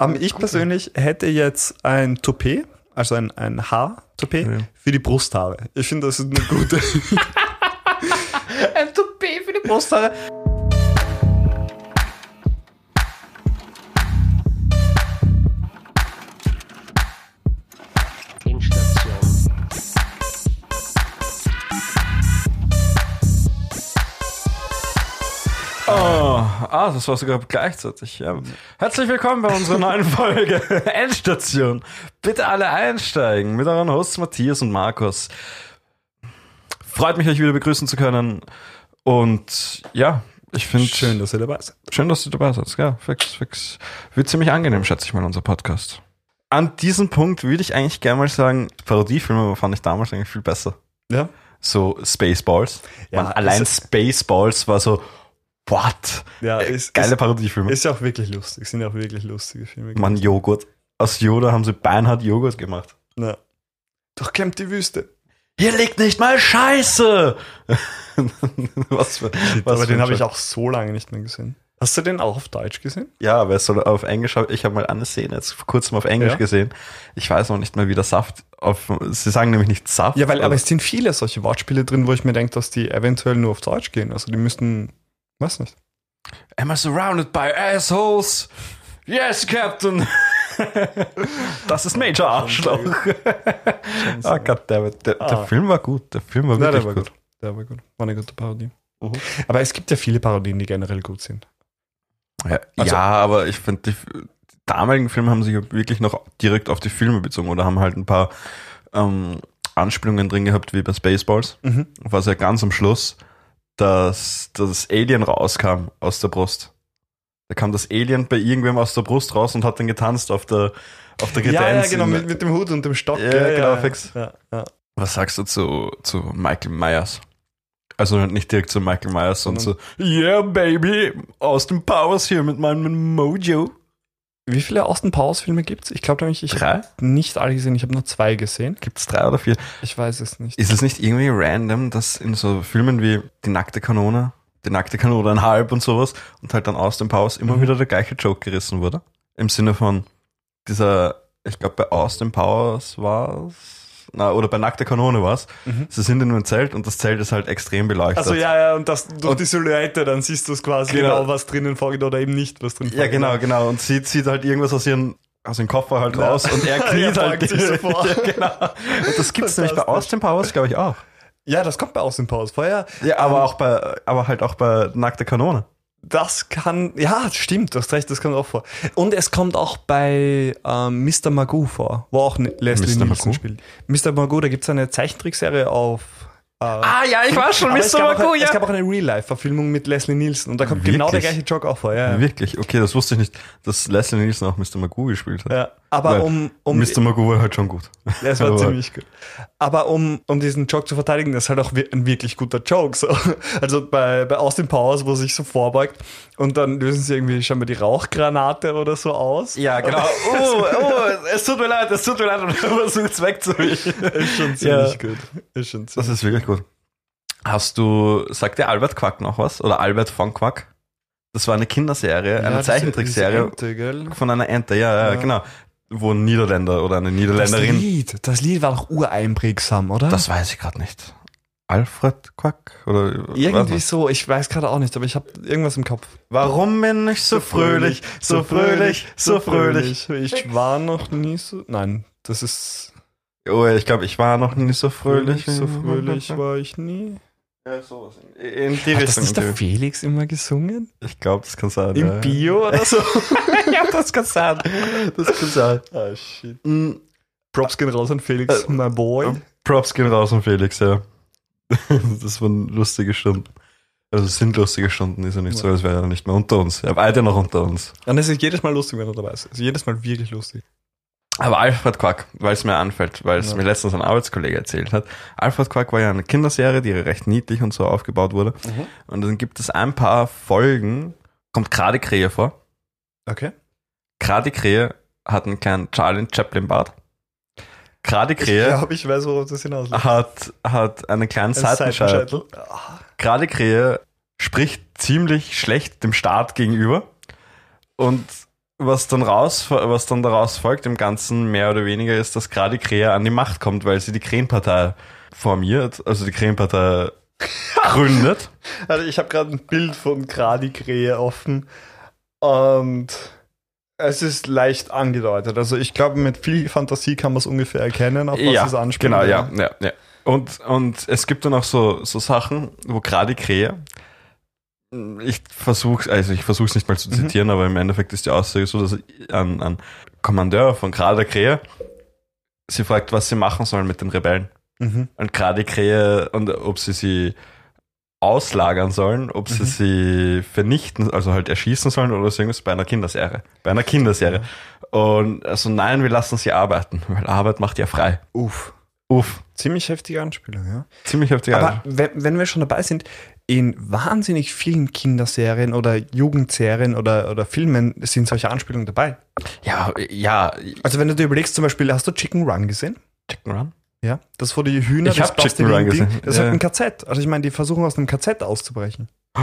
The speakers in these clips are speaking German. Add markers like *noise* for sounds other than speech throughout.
Ähm, ich persönlich hätte jetzt ein Toupet, also ein, ein Haar-Toupet Ja. für die Brusthaare. Ich finde, das ist eine gute. *laughs* *laughs* Ein Toupet für die Brusthaare. Ah, das war sogar gleichzeitig. Ja. Herzlich willkommen bei unserer neuen Folge *laughs* Endstation. Bitte alle einsteigen mit euren Hosts Matthias und Markus. Freut mich, euch wieder begrüßen zu können. Und ja, ich finde Schön, dass ihr dabei seid. Schön, dass du dabei bist. Ja, fix, fix. Wird ziemlich angenehm, schätze ich mal, unser Podcast. An diesem Punkt würde ich eigentlich gerne mal sagen, Parodiefilme fand ich damals eigentlich viel besser. Ja. So Spaceballs. Ja, Man, allein Spaceballs war so, what? Ja, Äh, ist, Geile ist, Parodiefilme. ist ja auch wirklich lustig. Sind ja auch wirklich lustige Filme. Man, Joghurt. Aus Yoda haben sie beinhart Joghurt gemacht. Ja. Durchkämmt die Wüste. Hier liegt nicht mal Scheiße! *laughs* was für, was Aber den habe ich auch so lange nicht mehr gesehen. Hast du den auch auf Deutsch gesehen? Ja, aber es soll auf Englisch, ich habe mal eine Szene jetzt vor kurzem auf Englisch Ja? gesehen. Ich weiß noch nicht mehr, wie der Saft auf, sie sagen nämlich nicht Saft. Ja, weil, aber aber es sind viele solche Wortspiele drin, wo ich mir denke, dass die eventuell nur auf Deutsch gehen. Also die müssten, weiß nicht. Am I surrounded by assholes? Yes, Captain! *laughs* das ist Major Arschloch. oh *laughs* goddammit. Der, der Ah. Film war gut. Der Film war Ja, wirklich der war gut. gut. Der war gut. War eine gute Parodie. Mhm. Aber es gibt ja viele Parodien, die generell gut sind. Ja, Also- ja, aber ich finde, die, die damaligen Filme haben sich ja wirklich noch direkt auf die Filme bezogen oder haben halt ein paar ähm, Anspielungen drin gehabt, wie bei Spaceballs. Mhm. War es ja ganz am Schluss, dass das Alien rauskam aus der Brust. Da kam das Alien bei irgendwem aus der Brust raus und hat dann getanzt auf der, auf der Ja, ja, genau, mit, mit dem Hut und dem Stock. Ja, gell? genau, fix. Ja, ja. Was sagst du zu, zu Michael Myers? Also nicht direkt zu Michael Myers, sondern zu Yeah, baby, Austin Powers hier mit meinem Mojo. Wie viele Austin Powers Filme gibt's? Ich glaube nämlich, ich habe nicht alle gesehen. Ich habe nur zwei gesehen. Gibt's drei oder vier? Ich weiß es nicht. Ist es nicht irgendwie random, dass in so Filmen wie Die nackte Kanone, Die nackte Kanone ein halb und sowas und halt dann Austin Powers immer Mhm. wieder der gleiche Joke gerissen wurde? Im Sinne von dieser, ich glaube bei Austin Powers war's, na, oder bei nackte Kanone war's. Mhm. Sie sind in einem Zelt und das Zelt ist halt extrem beleuchtet. Also ja, ja, und das durch Und- die Silhouette, dann siehst du es quasi Genau. genau, was drinnen vorgeht oder eben nicht, was drin Ja, vorgeht. genau, genau. Und sie zieht halt irgendwas aus ihren aus dem Koffer halt Ja. raus und er *laughs* Er kniet halt. beugt sich so *laughs* vor. ja, genau. Und das gibt's nämlich bei. Austin Powers, glaube ich, auch. Ja, das kommt bei Austin Powers vorher. Ja, aber auch bei, aber halt auch bei Nackte Kanone. Das kann, ja, stimmt, du hast recht, das kommt auch vor. Und es kommt auch bei ähm, Mr. Magoo vor, wo auch Leslie Mr. Nielsen Magoo? spielt. Mr. Magoo, da gibt es eine Zeichentrickserie auf. Äh, Ah, ja, ich war schon, Mr. Magoo, auch, ja. es gab auch eine Real-Life-Verfilmung mit Leslie Nielsen und da kommt genau der Wirklich? gleiche Joke auch vor. Ja, ja. Wirklich? Okay, das wusste ich nicht, dass Leslie Nielsen auch Mr. Magoo gespielt hat. ja. Aber Weil um, um Mr. Magoo war halt schon gut. Ja, es war *laughs* Aber- ziemlich gut. Aber um, um diesen Joke zu verteidigen, das ist halt auch ein wirklich guter Joke. So. *laughs* Also bei, bei Austin Powers, wo er sich so vorbeugt und dann lösen sie irgendwie scheinbar die Rauchgranate oder so aus. Ja, genau. Oh, oh, es tut mir leid, es tut mir leid und er versucht es wegzuwischen. Ist schon ziemlich Ja. gut. Ist schon Das ziemlich ist wirklich gut. Hast du, sagt dir Albert Quack noch was? Oder Albert von Quack? Das war eine Kinderserie, eine Zeichentrickserie von einer Ente, ja, ja, Ja. genau. Wo ein Niederländer oder eine Das Niederländerin. Lied, das Lied war doch ureinprägsam, oder? Das weiß ich gerade nicht. Alfred Quack? Oder Irgendwie so, ich weiß gerade auch nicht, aber ich habe irgendwas im Kopf. Warum bin ich so fröhlich, so fröhlich, so fröhlich? Ich war noch nie so. Nein, das ist. Oh, ich glaube, ich war noch nie so fröhlich. So fröhlich war ich nie. Ja, sowas. In die Hat das nicht der Felix immer gesungen? Ich glaube, das kann sein. Im ja. Bio oder so? *laughs* ja, das kann sein. Das kann sein. ah, shit. Mm, Props gehen raus an Felix, Äh, my boy. Props gehen raus an Felix, ja. *laughs* Das waren lustige Stunden. Also es sind lustige Stunden, ist ja nicht so, als wäre er nicht mehr unter uns. Er war ja noch unter uns. Und es ist jedes Mal lustig, wenn er dabei ist. Also jedes Mal wirklich lustig. Aber Alfred Quack, weil es mir anfällt, weil es Ja. mir letztens ein Arbeitskollege erzählt hat. Alfred Quack war ja eine Kinderserie, die recht niedlich und so aufgebaut wurde. Und dann gibt es ein paar Folgen, kommt gerade Krähe vor. Okay. Gerade Krähe hat einen kleinen Charlie Chaplin Bart. Gerade Ich glaube, ich weiß, worauf das hinausläuft. hat, hat einen kleinen Ein Seitenscheitel. Seitenscheitel. Ah, spricht ziemlich schlecht dem Staat gegenüber und was dann raus, was dann daraus folgt im Ganzen mehr oder weniger ist, dass gerade Krähe an die Macht kommt, weil sie die Krähenpartei formiert, also die Krähenpartei *laughs* gründet. Also ich habe gerade ein Bild von Gradi Krähe offen und es ist leicht angedeutet. Also ich glaube, mit viel Fantasie kann man es ungefähr erkennen, auf was ja, es anspielt. genau, ja, ja, ja. Und, und es gibt dann auch so, so Sachen, wo gerade die Krähe, ich versuche, also ich versuche es nicht mal zu zitieren, aber im Endeffekt ist die Aussage so, dass ein, ein Kommandeur von gerade Krähe sie fragt, was sie machen sollen mit den Rebellen. Mhm. Und gerade Krähe, und ob sie sie auslagern sollen, ob sie Mhm. sie vernichten, also halt erschießen sollen oder so irgendwas bei einer Kinderserie. Bei einer Kinderserie. Und also nein, wir lassen sie arbeiten, weil Arbeit macht ja frei. Uff. Uff, Ziemlich heftige Anspielung, ja. ziemlich heftig. Aber wenn, wenn wir schon dabei sind, in wahnsinnig vielen Kinderserien oder Jugendserien oder, oder Filmen sind solche Anspielungen dabei. ja, ja, Also wenn du dir überlegst, zum Beispiel, hast du Chicken Run gesehen? Chicken Run. Ja, das wo die Hühner, Ich das hab Chicken Run gesehen. Das ist Ja. halt ein KZ. Also ich meine, die versuchen aus einem KZ auszubrechen. *gasps*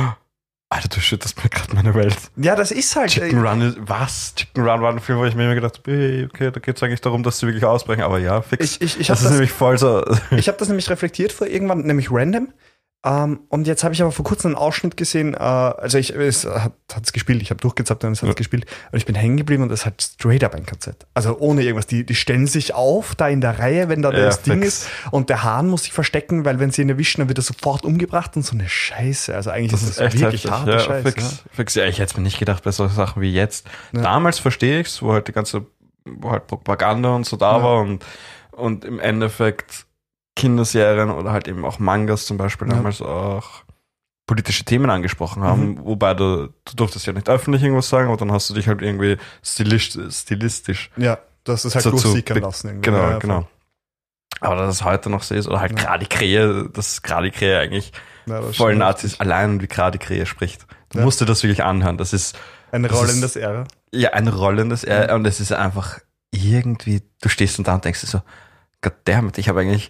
Alter, du schüttest mir gerade meine Welt. Ja, das ist halt. Chicken äh, Run ist, was? Chicken Run war ein Film, wo ich mir immer gedacht habe, hey, okay, da geht es eigentlich darum, dass sie wirklich ausbrechen, aber ja, fix. Ich, ich, ich das habe ist das, nämlich voll so. ich hab das nämlich reflektiert vor irgendwann, nämlich random. Ähm, und jetzt habe ich aber vor kurzem einen Ausschnitt gesehen, äh, also ich, es hat es gespielt, ich habe durchgezappt und es hat Ja. gespielt und ich bin hängen geblieben und es hat straight up ein KZ. Also ohne irgendwas. Die, die stellen sich auf da in der Reihe, wenn da Ja, das Ding fix. ist und der Hahn muss sich verstecken, weil wenn sie ihn erwischen, dann wird er sofort umgebracht und so eine Scheiße. Also eigentlich Das ist das echt wirklich heftig. Ja, Scheiße. fix, fix. Ja, ich hätte es mir nicht gedacht bei solchen Sachen wie jetzt. Damals verstehe ich es, wo halt die ganze, wo halt Propaganda und so da war und, und im Endeffekt Kinderserien oder halt eben auch Mangas zum Beispiel Ja. damals auch politische Themen angesprochen haben, Mhm. wobei du, du durftest ja nicht öffentlich irgendwas sagen, aber dann hast du dich halt irgendwie stilistisch, stilistisch Ja, ja das ist halt So durchsickern lassen. irgendwie. Genau, Ja, ja, genau. Aber dass es heute noch so ist, oder halt Ja. gerade die Krähe, dass gerade die Krähe eigentlich voll. Ja, voll. Nazis allein wie gerade die Krähe spricht. Du Ja. musst dir das wirklich anhören. Das ist Eine das Rolle ist- R. ja ein rollendes R und es ist einfach irgendwie, du stehst da und denkst dir so, goddammit, ich habe eigentlich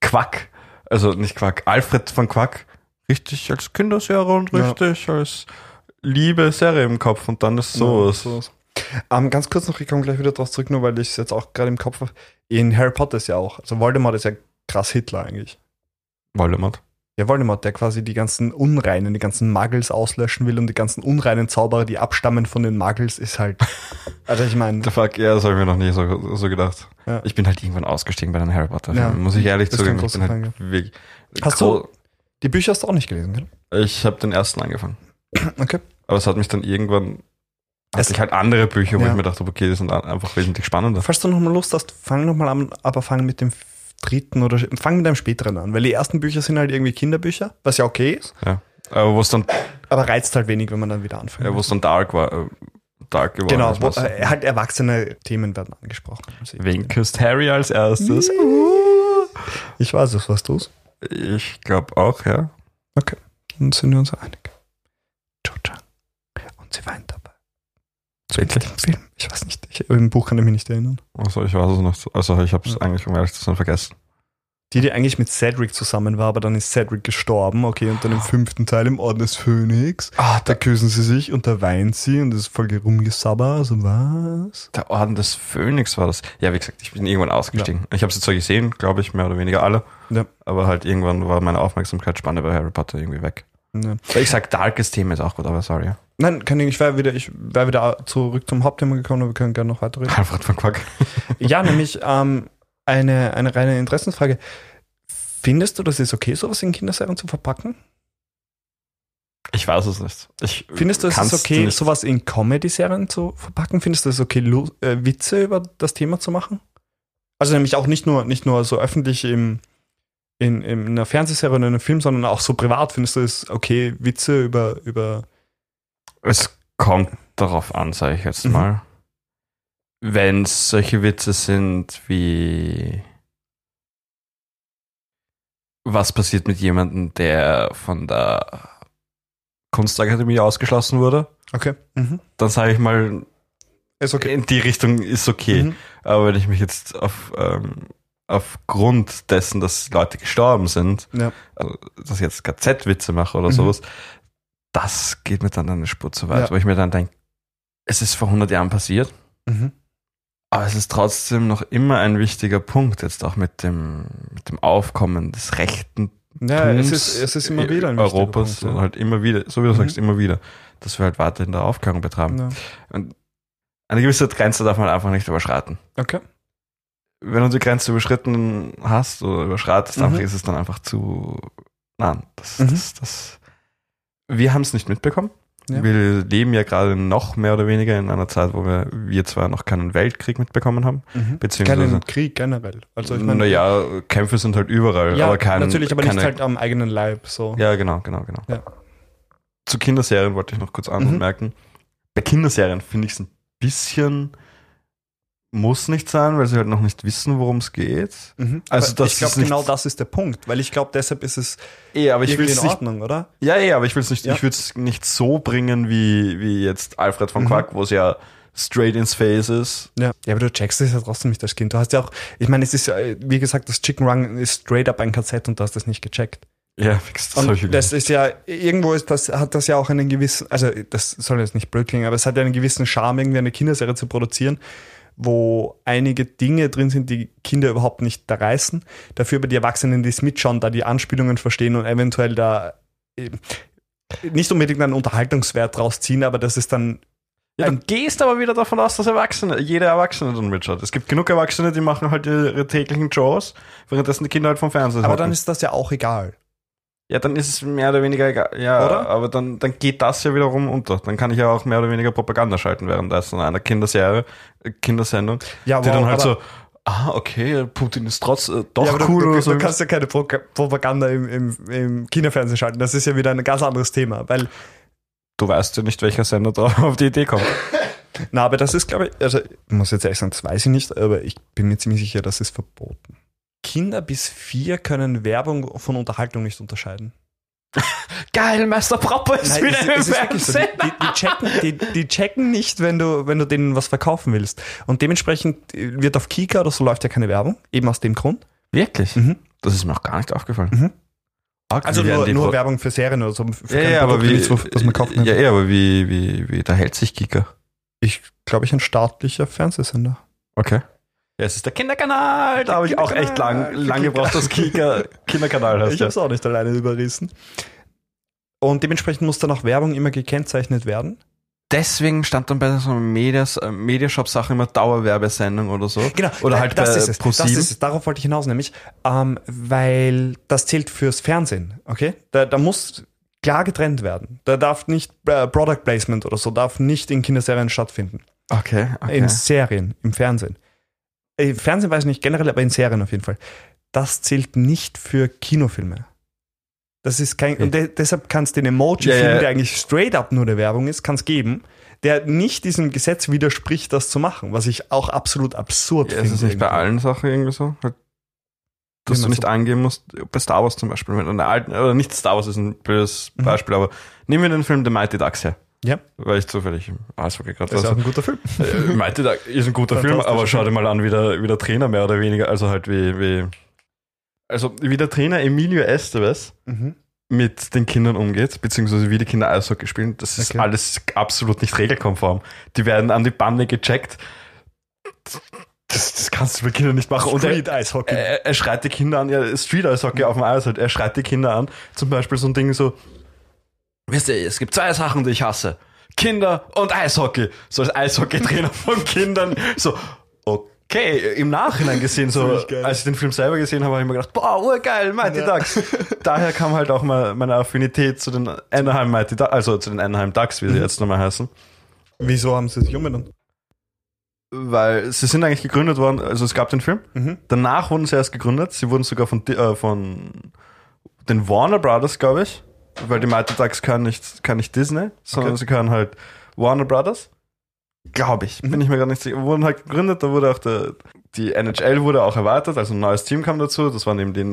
Quack, also nicht Quack, Alfred von Quack, richtig als Kinderserie und Ja. richtig als liebe Serie im Kopf und dann ist so. Ja, es- so ist. Ähm, ganz kurz noch, ich komme gleich wieder drauf zurück, nur weil ich es jetzt auch gerade im Kopf habe. In Harry Potter ist ja auch, also Voldemort ist ja krass Hitler eigentlich. Voldemort. Ja, Voldemort, der quasi die ganzen Unreinen, die ganzen Muggles auslöschen will und die ganzen unreinen Zauberer, die abstammen von den Muggles, ist halt. *laughs* Also ich meine, The fuck, ja, das habe ich mir noch nie so, so gedacht. Ja. Ich bin halt irgendwann ausgestiegen bei den Harry Potter Ja, muss ich ehrlich zugeben. Ich bin halt wirklich Hast du- die Bücher hast du auch nicht gelesen, gell? Ich habe den ersten angefangen. *clears throat* Okay. Aber es hat mich dann irgendwann. Es- Hatte ich halt andere Bücher, wo Ja. ich mir dachte, okay, die sind einfach wesentlich spannender. Falls du nochmal Lust hast, fang nochmal an, aber fang mit dem dritten oder fang mit einem späteren an, weil die ersten Bücher sind halt irgendwie Kinderbücher, was ja okay ist, Ja. Aber wo es dann, aber reizt halt wenig, wenn man dann wieder anfängt. ja, wo es dann dark war, äh, dark geworden genau, ist. äh, halt erwachsene Themen werden angesprochen. Wen küsst Harry als erstes? Ich weiß es, was du. Ich glaube auch, ja. Okay, dann sind wir uns einig. Cho-Chang. Und sie weint dabei. Wirklich? Im Film. Ich weiß nicht. Ich, Im Buch kann ich mich nicht erinnern. Also ich weiß es noch. so- Also ich habe es Ja. eigentlich, um ehrlich zu sein, vergessen. Die, die eigentlich mit Cedric zusammen war, aber dann ist Cedric gestorben. Okay, und dann im fünften Teil im Orden des Phönix. Ah, Da küssen sie sich und da weint sie und das ist voll rumgesabber. Also was? Der Orden des Phönix war das. Ja, wie gesagt, ich bin irgendwann ausgestiegen. Ich habe sie zwar gesehen, glaube ich, mehr oder weniger alle. Ja. Aber halt irgendwann war meine Aufmerksamkeitsspanne bei Harry Potter irgendwie weg. Ja. Ich sag, darkes Thema ist auch gut, aber sorry. Nein, kann ich, ich wäre wieder, ich wäre wieder zurück zum Hauptthema gekommen, aber wir können gerne noch weiterreden. Alfred von Quack. ja, nämlich ähm, eine, eine reine Interessensfrage. Findest du, das ist okay, sowas in Kinderserien zu verpacken? Ich weiß es nicht. Ich Findest du, es ist okay, sowas in Comedy-Serien zu verpacken? Findest du es okay, äh, Witze über das Thema zu machen? Also nämlich auch nicht nur, nicht nur so öffentlich im, in, in einer Fernsehserie oder in einem Film, sondern auch so privat. Findest du es okay, Witze über, über Es kommt darauf an, sage ich jetzt Mhm. mal. Wenn es solche Witze sind wie was passiert mit jemandem, der von der Kunstakademie ausgeschlossen wurde, Okay. Mhm. dann sage ich mal, Ist okay. in die Richtung ist okay. Mhm. Aber wenn ich mich jetzt auf ähm, aufgrund dessen, dass Leute gestorben sind, Ja. also, dass ich jetzt KZ-Witze mache oder Mhm. sowas, das geht mir dann eine Spur zu weit, Ja. wo ich mir dann denke, es ist vor 100 Jahren passiert, Mhm. aber es ist trotzdem noch immer ein wichtiger Punkt, jetzt auch mit dem, mit dem Aufkommen des rechten Ja, es ist, es ist immer wieder ein Europas, Punkt, ja. halt immer wieder, so wie du Mhm. sagst, immer wieder, dass wir halt weiterhin der Aufklärung betreiben. Ja. Und eine gewisse Grenze darf man einfach nicht überschreiten. Okay. Wenn du die Grenze überschritten hast oder überschreitest, Mhm. ist es dann einfach zu. Nein, das, Mhm. das, das. Wir haben es nicht mitbekommen. Ja. Wir leben ja gerade noch mehr oder weniger in einer Zeit, wo wir, wir zwar noch keinen Weltkrieg mitbekommen haben, Mhm. beziehungsweise. Keinen Krieg generell. Also ich meine, naja, Kämpfe sind halt überall, ja, aber kein, natürlich, aber keine, nicht halt am eigenen Leib. So. Ja, genau, genau, genau. Ja. Zu Kinderserien wollte ich noch kurz Mhm. anmerken. Bei Kinderserien finde ich es ein bisschen muss nicht sein, weil sie halt noch nicht wissen, worum es geht. Mhm. Also das ich glaube, nicht- genau das ist der Punkt, weil ich glaube, deshalb ist es Eh, aber ich will in nicht. Ordnung, oder? Ja, ja, aber ich will es nicht. Ja. Ich würde es nicht so bringen wie wie jetzt Alfred von Mhm. Quack, wo es ja straight ins Face ist. Ja. ja, aber du checkst es ja trotzdem nicht als Kind. Du hast ja auch, ich meine, es ist ja, wie gesagt, das Chicken Run ist straight up ein KZ und du hast das nicht gecheckt. Ja, fix, das Und das ist ja, irgendwo ist das, hat das ja auch einen gewissen, also das soll jetzt nicht blöd klingen, aber es hat ja einen gewissen Charme, irgendwie eine Kinderserie zu produzieren, wo einige Dinge drin sind, die Kinder überhaupt nicht da reißen. Dafür aber die Erwachsenen, die es mitschauen, da die Anspielungen verstehen und eventuell da eben nicht unbedingt einen Unterhaltungswert draus ziehen, aber das ist dann Ja, du gehst aber wieder davon aus, dass Erwachsene, jeder Erwachsene dann mitschaut. Es gibt genug Erwachsene, die machen halt ihre täglichen Chores, währenddessen die Kinder halt vom Fernsehen aber hocken. dann ist das ja auch egal. Ja, dann ist es mehr oder weniger egal. Ja, Oder? aber dann, dann geht das ja wiederum unter. Dann kann ich ja auch mehr oder weniger Propaganda schalten währenddessen einer Kinderserie, äh, Kindersendung, Ja, die wow, dann halt so, ah, okay, Putin ist trotz äh, doch ja, aber cool du, du, oder so. du kannst ja keine Pro Propaganda im, im, im Kinderfernsehen schalten. Das ist ja wieder ein ganz anderes Thema, weil Du weißt ja nicht, welcher Sender da *laughs* auf die Idee kommt. Na, aber das ist, glaube ich, also ich muss jetzt ehrlich sagen, das weiß ich nicht, aber ich bin mir ziemlich sicher, das ist verboten. Kinder bis vier können Werbung von Unterhaltung nicht unterscheiden. *laughs* Geil, Meister Propper ist wieder im es ist wirklich so. Die, die, checken, die, die checken nicht, wenn du, wenn du denen was verkaufen willst. Und dementsprechend wird auf Kika oder so läuft ja keine Werbung, eben aus dem Grund. Wirklich? Mhm. Das ist mir noch gar nicht aufgefallen. Mhm. Arg, Also nur, nur Pro- Werbung für Serien oder so. Ja, ja, aber wie, nichts, das man kaufen ja, ja, aber wie, wie, wie, da hält sich Kika. Ich glaube, ich ein staatlicher Fernsehsender. Okay. Es ist der Kinderkanal. Da habe ich auch echt lang, lang gebraucht, dass Kika Kinderkanal heißt. Ich habe es auch nicht alleine überrissen. Und dementsprechend muss dann auch Werbung immer gekennzeichnet werden. Deswegen stand dann bei so Medias, äh, Mediashop-Sache immer Dauerwerbesendung oder so. Genau. Oder halt das bei ist es. Das ist es. Darauf wollte ich hinaus, nämlich, ähm, weil das zählt fürs Fernsehen, okay? Da, da muss klar getrennt werden. Da darf nicht äh, Product Placement oder so, darf nicht in Kinderserien stattfinden. Okay, okay. In Serien, im Fernsehen. Äh, Fernsehen weiß ich nicht generell, aber in Serien auf jeden Fall. Das zählt nicht für Kinofilme. Das ist kein, Okay. und de deshalb kannst du den Emoji-Film, Ja, ja. der eigentlich straight up nur eine Werbung ist, kannst geben, der nicht diesem Gesetz widerspricht, das zu machen, was ich auch absolut absurd ja, finde. ist es nicht bei allen Sachen irgendwie so? Halt, dass du nicht du? eingeben musst, bei Star Wars zum Beispiel, wenn du eine alten, oder nicht Star Wars ist ein blödes Mhm. Beispiel, aber nehmen wir den Film The Mighty Ducks her. Ja. Weil ich zufällig im Eishockey gerade Das ist war. auch ein guter Film. Äh, Mighty Ducks ist ein guter Film, aber schau dir mal an, wie der, wie der Trainer mehr oder weniger, also halt wie, wie, also wie der Trainer Emilio Estevez Mhm. mit den Kindern umgeht, beziehungsweise wie die Kinder Eishockey spielen, das ist Okay. alles absolut nicht regelkonform. Die werden an die Bande gecheckt. Das, das kannst du bei Kindern nicht machen. Und er, Street-Eishockey. er, er schreit die Kinder an, ja, Street Eishockey auf dem Eis halt, er schreit die Kinder an. Zum Beispiel so ein Ding so, wisst ihr, es gibt zwei Sachen, die ich hasse. Kinder und Eishockey. So als Eishockeytrainer von Kindern. So, okay, im Nachhinein gesehen, *laughs* so, als ich den Film selber gesehen habe, habe ich mir gedacht, boah, urgeil, Mighty Ja. Ducks. *laughs* Daher kam halt auch mal meine Affinität zu den Anaheim Mighty Ducks, also zu den Anaheim Ducks, wie sie Mhm. jetzt nochmal heißen. Wieso haben sie sich umbenannt? Weil sie sind eigentlich gegründet worden, also es gab den Film, Mhm. Danach wurden sie erst gegründet. Sie wurden sogar von, äh, von den Warner Brothers, glaube ich. Weil die Mighty Ducks kann nicht, kann nicht Disney, sondern Okay. sie können halt Warner Brothers. Glaube ich. Bin ich mir gar nicht sicher. Wurden halt gegründet, da wurde auch der, die NHL wurde auch erweitert, also ein neues Team kam dazu. Das waren eben die,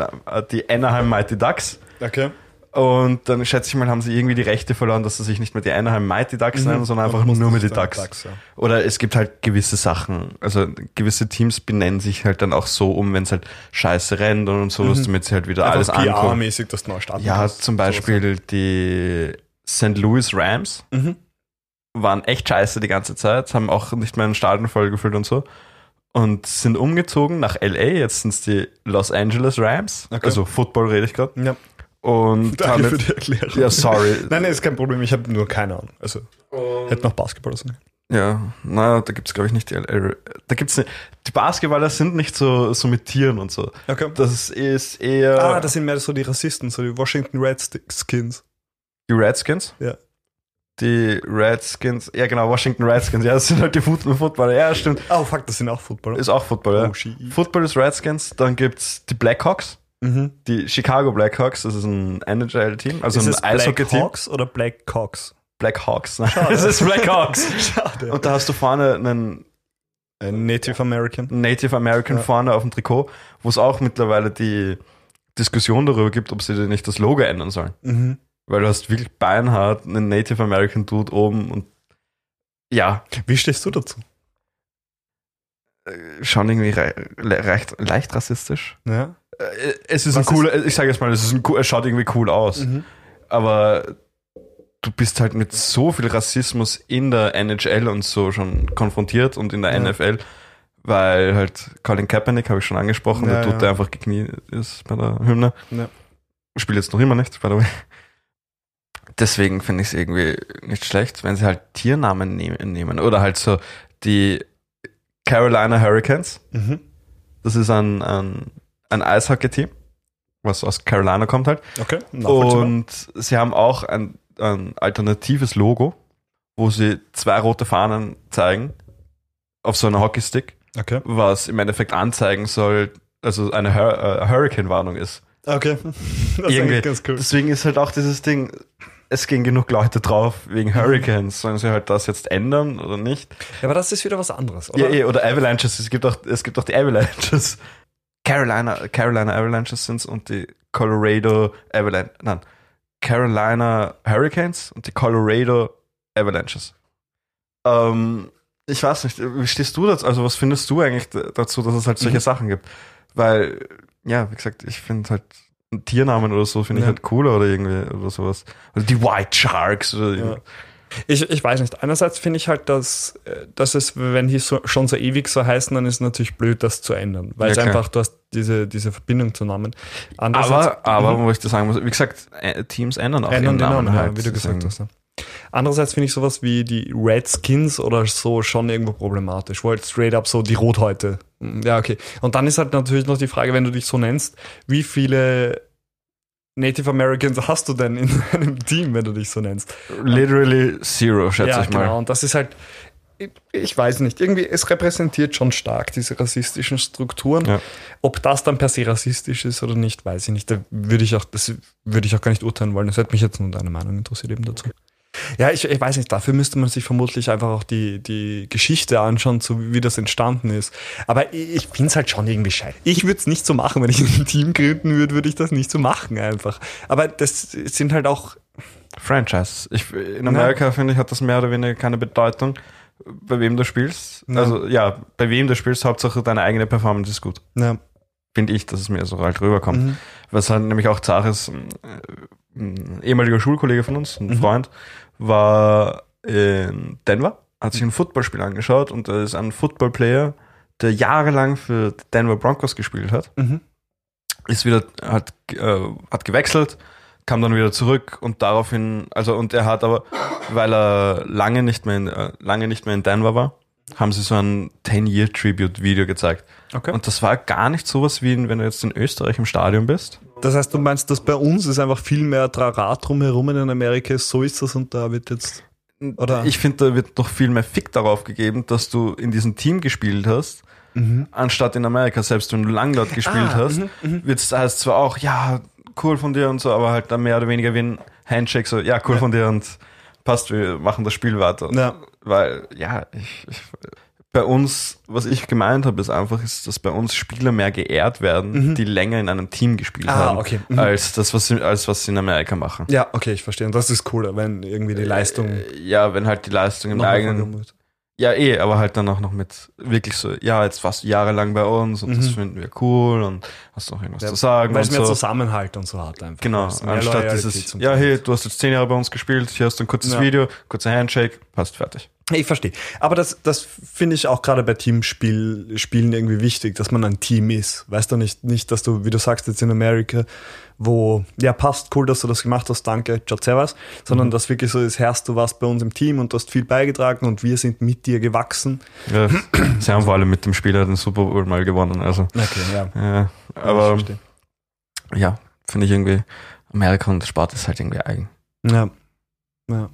die Anaheim Mighty Ducks. Okay. Und dann schätze ich mal, haben sie irgendwie die Rechte verloren, dass sie sich nicht mehr die Anaheim Mighty Ducks Mhm. nennen, sondern einfach nur mit mussten die Ducks. Ducks, ja. Oder es gibt halt gewisse Sachen, also gewisse Teams benennen sich halt dann auch so um, wenn es halt scheiße rennt und sowas, Mhm. damit sie halt wieder alles Einfach ankommen. PR-mäßig das neu starten Ja, kannst. zum Beispiel die St. Louis Rams. Mhm. waren echt scheiße die ganze Zeit, haben auch nicht mehr einen Stadion voll gefüllt und so. Und sind umgezogen nach LA, jetzt sind es die Los Angeles Rams. Okay. Also Football rede ich gerade. Ja. Und *laughs* Danke für jetzt- die Erklärung. Ja, sorry. Nein, nein, ist kein Problem. Ich habe nur keine Ahnung. Also, hätte noch Basketball sein. Ja, na, da gibt's glaube ich nicht die. Da gibt's ne, die Basketballer sind nicht so, so mit Tieren und so. Okay. Das ist eher ah, das sind mehr so die Rassisten, so die Washington Redskins. die Redskins. Ja. Die Redskins, ja genau, Washington Redskins, ja, das sind halt die Foot- Footballer, ja, stimmt. Oh, fuck, das sind auch Footballer. Ist auch Football, ja. Oh. Football ist Redskins, dann gibt's die Blackhawks, Mhm. die Chicago Blackhawks, das ist ein NHL-Team, also ist ein Eishockey-Team. Hawks oder Black Cox? Blackhawks, nein, es ist Blackhawks. Schade. Und da hast du vorne einen Ein Native American. Native American Ja. vorne auf dem Trikot, wo es auch mittlerweile die Diskussion darüber gibt, ob sie denn nicht das Logo ändern sollen. Mhm. Weil du hast wirklich beinhart einen Native American Dude oben und ja, Wie stehst du dazu? schon irgendwie le- leicht, leicht rassistisch. Ja. Äh, Es ist Was ein cooler, ich sage jetzt mal, es, ist ein, cool- es schaut irgendwie cool aus, Mhm. aber du bist halt mit so viel Rassismus in der NHL und so schon konfrontiert und in der Ja. NFL, weil halt Colin Kaepernick, habe ich schon angesprochen, Ja, der Dude, ja. der einfach gekniet ist bei der Hymne. Ja. Spielt jetzt noch immer nicht, by the way. Deswegen finde ich es irgendwie nicht schlecht, wenn sie halt Tiernamen ne nehmen. Oder halt so die Carolina Hurricanes. Mhm. Das ist ein, ein, ein Eishockey-Team, was aus Carolina kommt halt. Okay. Und sie haben auch ein, ein alternatives Logo, wo sie zwei rote Fahnen zeigen auf so einer Hockeystick, Okay. was im Endeffekt anzeigen soll, also eine Hur äh, Hurricane-Warnung ist. Okay. *laughs* Das ist Irgendwie. eigentlich ganz cool. Deswegen ist halt auch dieses Ding, es gehen genug Leute drauf wegen Hurricanes. Sollen sie halt das jetzt ändern oder nicht? Ja, aber das ist wieder was anderes, Ja, oder? eh, oder Avalanches. Es gibt auch, es gibt auch die Avalanches. Carolina, Carolina Avalanches sind's und die Colorado Avalanche, nein, Carolina Hurricanes und die Colorado Avalanches. Ähm, ich weiß nicht, wie stehst du dazu? Also, was findest du eigentlich dazu, dass es halt solche Mhm. Sachen gibt? Weil, ja, wie gesagt, ich finde halt Tiernamen oder so finde ich Ja. halt cooler oder irgendwie oder sowas. Oder die White Sharks oder Ja. Ich, ich weiß nicht. Einerseits finde ich halt, dass, äh, dass es, wenn die so, schon so ewig so heißen, dann ist es natürlich blöd, das zu ändern. Weil Ja, es einfach, du hast diese, diese Verbindung zu Namen. Aber, aber, Mhm. wo ich das sagen muss, wie gesagt, äh, Teams ändern auch ändern ihren Namen, Namen, halt. ja, wie du gesagt hast. Ja. Andererseits finde ich sowas wie die Redskins oder so schon irgendwo problematisch, wo halt straight up so die Rothäute. Mm, Ja, okay. Und dann ist halt natürlich noch die Frage, wenn du dich so nennst, wie viele Native Americans hast du denn in *laughs* einem Team, wenn du dich so nennst? Literally zero, schätze ja, ich mal. genau. Und das ist halt, ich, ich weiß nicht, irgendwie, es repräsentiert schon stark diese rassistischen Strukturen. Ja. Ob das dann per se rassistisch ist oder nicht, weiß ich nicht. Da würde ich auch, das würde ich auch gar nicht urteilen wollen. Das hätte mich jetzt nur deine Meinung interessiert eben dazu. Ja, ich, ich weiß nicht, dafür müsste man sich vermutlich einfach auch die, die Geschichte anschauen, so wie das entstanden ist. Aber ich, ich finde es halt schon irgendwie scheiße. Ich würde es nicht so machen, wenn ich ein Team gründen würde, würde ich das nicht so machen einfach. Aber das sind halt auch, Franchise. Ich, in Amerika, finde ich, hat das mehr oder weniger keine Bedeutung, bei wem du spielst. Ja. Also, ja, bei wem du spielst, Hauptsache deine eigene Performance ist gut. ja, Finde ich, dass es mir so halt rüberkommt. Mhm. Was halt nämlich auch Sache ist, äh, ein ehemaliger Schulkollege von uns, ein Mhm. Freund, war in Denver, hat sich ein Footballspiel angeschaut und da ist ein Footballplayer, der jahrelang für die Denver Broncos gespielt hat. Mhm. ist wieder, hat, äh, hat gewechselt, kam dann wieder zurück und daraufhin, also und er hat aber, weil er lange nicht mehr in, äh, lange nicht mehr in Denver war, haben sie so ein 10-Year-Tribute-Video gezeigt. okay. Und das war gar nicht sowas wie, wenn du jetzt in Österreich im Stadion bist. Das heißt, du meinst, dass bei uns ist einfach viel mehr Trara drumherum in Amerika so ist das und da wird jetzt. Oder? Ich finde, da wird noch viel mehr Fick darauf gegeben, dass du in diesem Team gespielt hast, Mhm. anstatt in Amerika, selbst wenn du lang dort gespielt Ah, hast, mhm, mhm. wird's heißt zwar auch, ja, cool von dir und so, aber halt dann mehr oder weniger wie ein Handshake, so, ja, cool Ja. von dir und passt, wir machen das Spiel weiter. Ja. Weil, ja, ich, ich, bei uns, was ich gemeint habe, ist einfach, ist, dass bei uns Spieler mehr geehrt werden, Mhm. die länger in einem Team gespielt Ah, haben, okay. Mhm. als das, was sie, als was sie in Amerika machen. Ja, okay, ich verstehe. Und das ist cooler, wenn irgendwie die Leistung Äh, Ja, wenn halt die Leistung im eigenen. Ja, eh, aber halt dann auch noch mit wirklich so, ja, jetzt warst du jahrelang bei uns und das Mhm. finden wir cool und hast noch irgendwas Ja, zu sagen. Weil es mehr so. Zusammenhalt und so hat einfach. Genau, anstatt dieses, ja, hey, du hast jetzt zehn Jahre bei uns gespielt, hier hast du ein kurzes Ja. Video, kurzer Handshake, passt fertig. Ich verstehe. Aber das, das finde ich auch gerade bei Teamspielen Spielen irgendwie wichtig, dass man ein Team ist. Weißt du nicht, nicht, dass du, wie du sagst, jetzt in Amerika, wo, ja, passt, cool, dass du das gemacht hast, danke, ciao, servus, sondern dass wirklich so ist, Herrst, du warst bei uns im Team und du hast viel beigetragen und wir sind mit dir gewachsen. Ja, sie haben vor allem mit dem Spieler den Super Bowl mal gewonnen, also, Okay, ja. ja, aber, ja, finde ich irgendwie, Amerika und Sport ist halt irgendwie eigen. Ja. Ja.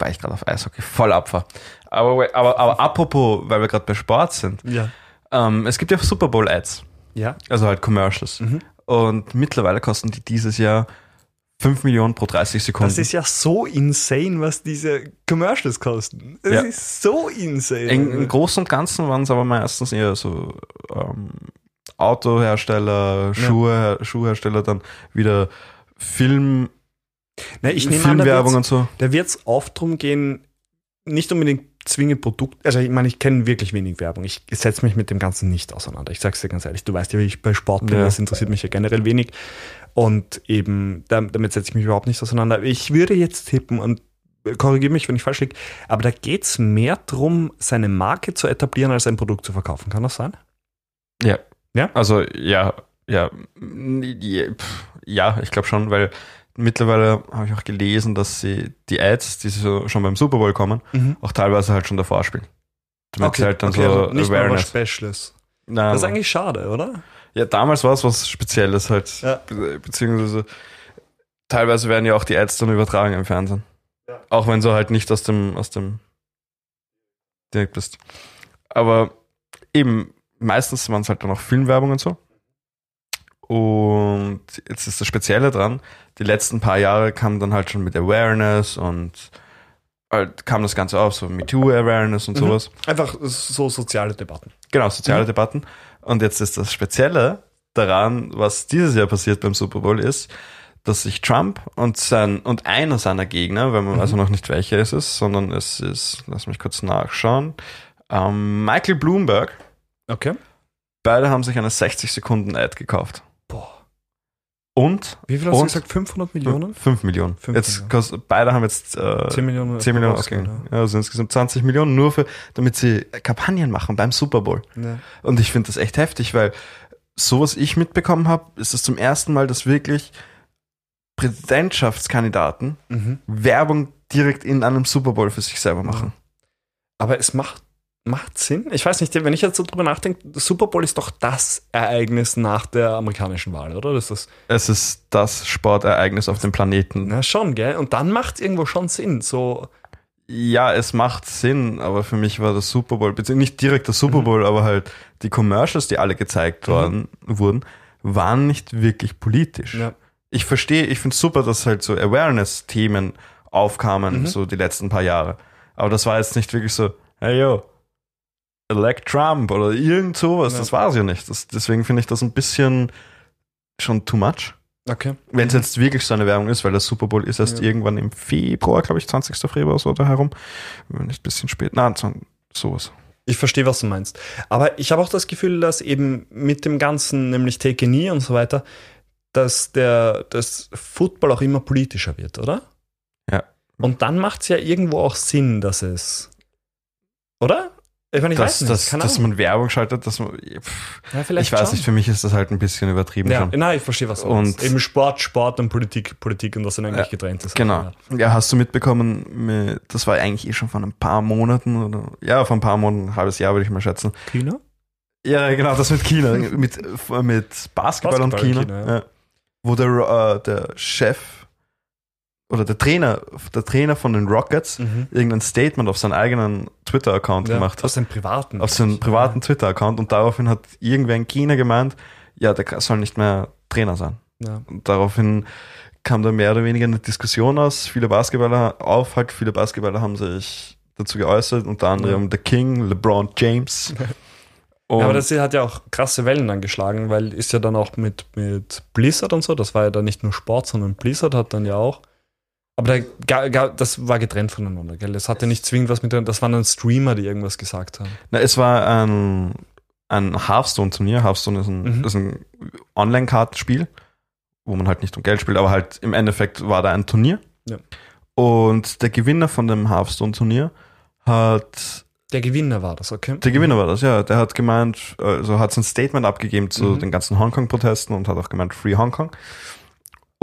Weil ich gerade auf Eishockey voll abfahre. Aber, aber, aber apropos, weil wir gerade bei Sport sind, Ja. ähm, es gibt ja Super Bowl Ads, Ja. also halt Commercials. Mhm. Und mittlerweile kosten die dieses Jahr 5 Millionen pro 30 Sekunden. Das ist ja so insane, was diese Commercials kosten. Das Ja. ist so insane. Im, Im Großen und Ganzen waren es aber meistens eher so ähm, Autohersteller, Schuhe, Schuhhersteller, dann wieder Film, Na, ich nehme an, da Filmwerbung wird's- und so. Da wird es oft drum gehen, nicht unbedingt zwingend Produkt, also ich meine, ich kenne wirklich wenig Werbung. Ich setze mich mit dem Ganzen nicht auseinander. Ich sag's dir ganz ehrlich, du weißt ja, wie ich bei Sport bin, Ja. das interessiert mich ja generell wenig. Und eben, da- damit setze ich mich überhaupt nicht auseinander. Ich würde jetzt tippen und korrigiere mich, wenn ich falsch liege, aber da geht es mehr darum, seine Marke zu etablieren, als ein Produkt zu verkaufen. Kann das sein? Ja. Ja? Also, ja, ja. Ja, ich glaube schon, weil mittlerweile habe ich auch gelesen, dass sie die Ads, die so schon beim Super Bowl kommen, auch teilweise halt schon davor spielen. Damit sie halt dann so also nicht mal was Awareness. Specials. Nein, Das ist eigentlich schade, oder? Ja, damals war es was Spezielles halt. Ja. Be beziehungsweise teilweise werden ja auch die Ads dann übertragen im Fernsehen. Ja. Auch wenn du halt nicht aus dem, aus dem direkt bist. Aber eben, meistens waren es halt dann auch Filmwerbung und so. Und jetzt ist das Spezielle dran, die letzten paar Jahre kam dann halt schon mit Awareness und halt kam das Ganze auf, so MeToo-Awareness und Mhm. sowas. Einfach so soziale Debatten. Genau, soziale Mhm. Debatten. Und jetzt ist das Spezielle daran, was dieses Jahr passiert beim Super Bowl ist, dass sich Trump und sein und einer seiner Gegner, wenn man Mhm. also noch nicht welcher es ist, sondern es ist, lass mich kurz nachschauen, ähm, Michael Bloomberg, Okay. beide haben sich eine 60 Sekunden Ad gekauft. Und Wie viel hast du Und- gesagt? 500 Millionen? 5 Millionen. Fünf jetzt Millionen. Beide haben jetzt äh, 10 Millionen. 10 Millionen ausgegeben, ausgegeben. Ja, also insgesamt 20 Millionen nur für, damit sie Kampagnen machen beim Super Bowl. Ja. Und ich finde das echt heftig, weil so was ich mitbekommen habe, ist es zum ersten Mal, dass wirklich Präsidentschaftskandidaten Mhm. Werbung direkt in einem Super Bowl für sich selber machen. Aber es macht, macht Sinn. Ich weiß nicht, wenn ich jetzt so drüber nachdenke, Super Bowl ist doch das Ereignis nach der amerikanischen Wahl, oder? Das ist das, Es ist das Sportereignis auf dem Planeten. na schon, gell? Und dann macht es irgendwo schon Sinn. So, Ja, es macht Sinn, aber für mich war das Super Bowl, beziehungsweise nicht direkt der Super Mhm. Bowl, aber halt die Commercials, die alle gezeigt Mhm. worden, wurden, waren nicht wirklich politisch. ja. ich verstehe, ich finde es super, dass halt so Awareness-Themen aufkamen, Mhm. so die letzten paar Jahre. Aber das war jetzt nicht wirklich so, hey yo, elect Trump oder irgend sowas. Ja. Das war es ja nicht. Das, deswegen finde ich das ein bisschen schon too much. Okay. Wenn es jetzt wirklich so eine Werbung ist, weil der Super Bowl ist erst Ja. irgendwann im Februar, glaube ich, 20. Februar so da herum. Nicht ein bisschen spät. Nein, so- sowas. Ich verstehe, was du meinst. Aber ich habe auch das Gefühl, dass eben mit dem Ganzen, nämlich Take a Knee und so weiter, dass der das Football auch immer politischer wird, oder? Ja. Und dann macht es ja irgendwo auch Sinn, dass es. Oder? Ich meine, ich dass, weiß nicht. dass, dass man Werbung schaltet, dass man. Pff, ja, ich weiß schon. nicht, für mich ist das halt ein bisschen übertrieben Ja, schon. nein, ich verstehe, was Und-. Eben Sport, Sport und Politik, Politik und das sind eigentlich Ja, getrennte Sachen. Genau. Ja, hast du mitbekommen, mit- das war eigentlich eh schon vor ein paar Monaten oder ja, vor ein paar Monaten, ein halbes Jahr würde ich mal schätzen. China? Ja, genau, das mit China, mit, mit Basketball, und Basketball China, in China, ja. ja. wo der, äh, der Chef oder der Trainer, der Trainer von den Rockets Mhm. irgendein Statement auf seinen eigenen Twitter-Account Ja, gemacht hat. dem privaten. Auf seinen privaten Twitter-Account und daraufhin hat irgendwer in China gemeint, ja, der soll nicht mehr Trainer sein. Ja. Und daraufhin kam da mehr oder weniger eine Diskussion aus. Viele Basketballer auf, halt viele Basketballer haben sich dazu geäußert, unter anderem The King, LeBron James. *laughs* Und Ja, aber das hat ja auch krasse Wellen dann geschlagen, weil ist ja dann auch mit, mit Blizzard und so, das war ja dann nicht nur Sport, sondern Blizzard hat dann ja auch Aber da, das war getrennt voneinander, gell? Das hatte nicht zwingend was mit das waren dann Streamer, die irgendwas gesagt haben. Na, es war ein, ein Hearthstone-Turnier. Hearthstone ist ein, Mhm. ist ein Online-Kartenspiel, wo man halt nicht um Geld spielt, aber halt im Endeffekt war da ein Turnier. Ja. Und der Gewinner von dem Hearthstone-Turnier hat, Der Gewinner war das, okay? der Gewinner war das, ja, der hat gemeint, also hat ein Statement abgegeben zu Mhm. den ganzen Hongkong-Protesten und hat auch gemeint, Free Hongkong.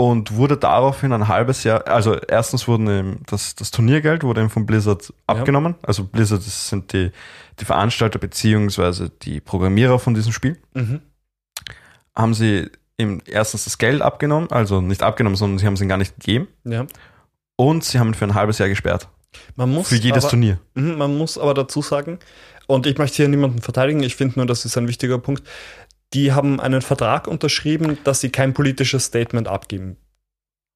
Und wurde daraufhin ein halbes Jahr, also erstens wurden ihm das, das Turniergeld wurde ihm von Blizzard abgenommen. Also Blizzard das sind die, die Veranstalter beziehungsweise die Programmierer von diesem Spiel. Mhm. Haben sie ihm erstens das Geld abgenommen, also nicht abgenommen, sondern sie haben es ihm gar nicht gegeben. Ja. Und sie haben ihn für ein halbes Jahr gesperrt. Man muss Für jedes aber, Turnier. Mhm, Man muss aber dazu sagen, und ich möchte hier niemanden verteidigen, ich finde nur, das ist ein wichtiger Punkt, die haben einen Vertrag unterschrieben, dass sie kein politisches Statement abgeben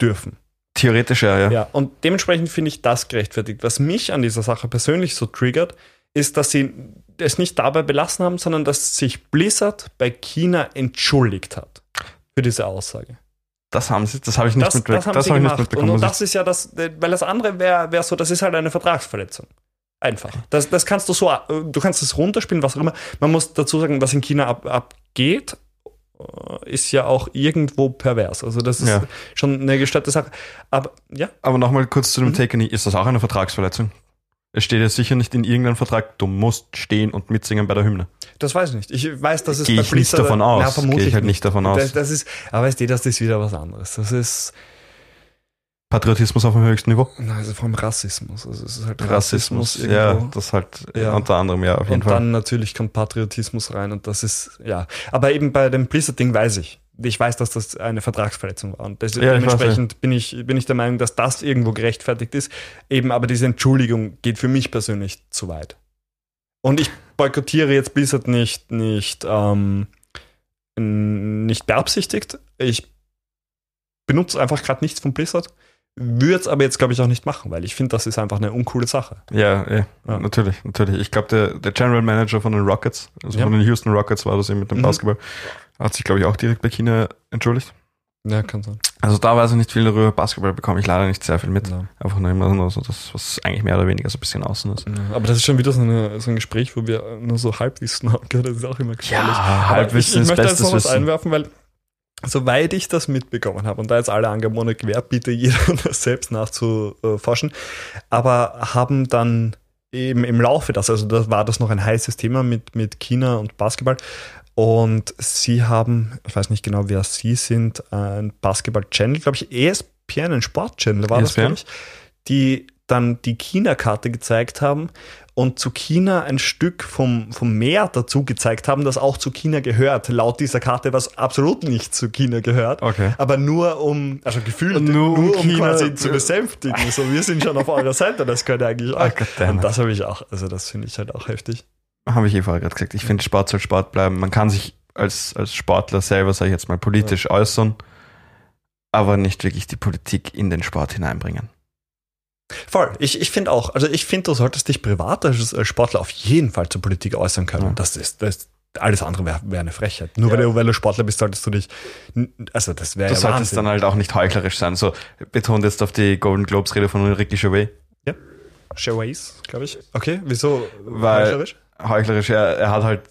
dürfen. Theoretisch ja, ja. Ja, und dementsprechend finde ich das gerechtfertigt. Was mich an dieser Sache persönlich so triggert, ist, dass sie es nicht dabei belassen haben, sondern dass sich Blizzard bei China entschuldigt hat für diese Aussage. Das haben sie, das habe ich nicht Das, mitbe- das haben das sie habe ich nicht gemacht. mitbekommen. Und, und das ist ja das, weil das andere wäre wär so, das ist halt eine Vertragsverletzung. Einfach. Das, das kannst du so, äh, du kannst es runterspielen, was auch immer. Man muss dazu sagen, was in China ab, abgeht, äh, ist ja auch irgendwo pervers. Also das ist Ja. schon eine gestörte Sache. Aber ja. Aber nochmal kurz zu dem Mhm. Takeany. Ist das auch eine Vertragsverletzung? Es steht ja sicher nicht in irgendeinem Vertrag, du musst stehen und mitsingen bei der Hymne. das weiß ich nicht. Ich weiß, dass es Gehe bei ich nicht davon aus. Na, Gehe ich halt nicht davon aus. Das, das ist, aber weißt du, das ist wieder was anderes. Das ist, Patriotismus auf dem höchsten Niveau. na, also vor allem Rassismus. Also es ist halt Rassismus, Rassismus, ja, das halt Ja. unter anderem, ja, auf jeden und Fall. dann natürlich kommt Patriotismus rein und das ist, ja. Aber eben bei dem Blizzard-Ding weiß ich. Ich weiß, dass das eine Vertragsverletzung war. Und das, Ja, ich weiß, dementsprechend bin, ich, bin ich der Meinung, dass das irgendwo gerechtfertigt ist. Eben, aber diese Entschuldigung geht für mich persönlich zu weit. Und ich boykottiere jetzt Blizzard nicht, nicht, ähm, nicht beabsichtigt. Ich benutze einfach gerade nichts von Blizzard. Würde es aber jetzt, glaube ich, auch nicht machen, weil ich finde, das ist einfach eine uncoole Sache. Ja, ja, Ja. natürlich, natürlich. Ich glaube, der, der General Manager von den Rockets, also Ja. von den Houston Rockets war das eben mit dem Mhm. Basketball, hat sich, glaube ich, auch direkt bei China entschuldigt. Ja, kann sein. Also da weiß ich nicht viel darüber. Basketball bekomme ich leider nicht sehr viel mit. Ja. Einfach nur immer nur so das, was eigentlich mehr oder weniger so ein bisschen außen ist. Ja, aber das ist schon wieder so, eine, so ein Gespräch, wo wir nur so Halbwissen haben. Das ist auch immer gefährlich. Ja, aber Halbwissen ich, ich möchte jetzt noch was Wissen. einwerfen, weil soweit ich das mitbekommen habe, und da jetzt alle angeben ohne Gewehr, bitte jeder *laughs* das selbst nachzuforschen, aber haben dann eben im Laufe das, also da war das noch ein heißes Thema mit, mit China und Basketball. Und sie haben, ich weiß nicht genau, wer sie sind, ein Basketball-Channel, glaube ich, E ESPN, ein Sport-Channel war das, ESPN? glaube ich, die dann die China-Karte gezeigt haben und zu China ein Stück vom, vom Meer dazu gezeigt haben, das auch zu China gehört, laut dieser Karte, was absolut nicht zu China gehört. Okay. Aber nur um, also gefühlt, Nur nur, um China quasi zu- besänftigen. *laughs* So, wir sind schon auf eurer Seite, das könnte eigentlich auch. Goddammit. und das habe ich auch, also das finde ich halt auch heftig. Habe ich eh vorher gerade gesagt. Ich finde, Sport soll Sport bleiben. Man kann sich als, als Sportler selber, sage ich jetzt mal, politisch äußern, aber nicht wirklich die Politik in den Sport hineinbringen. Voll. Ich, ich finde auch, also ich finde, du solltest dich privat als Sportler auf jeden Fall zur Politik äußern können. Ja. Das ist, das, alles andere wäre wär eine Frechheit. Nur weil, du, weil du Sportler bist, solltest du dich, also das wäre Du ja solltest Wahnsinn. dann halt auch nicht heuchlerisch sein. So betont jetzt auf die Golden Globes Rede von Ricky Gervais. Shaways, glaube ich. Okay, wieso? Weil- heuchlerisch? Heuchlerisch, er, er hat halt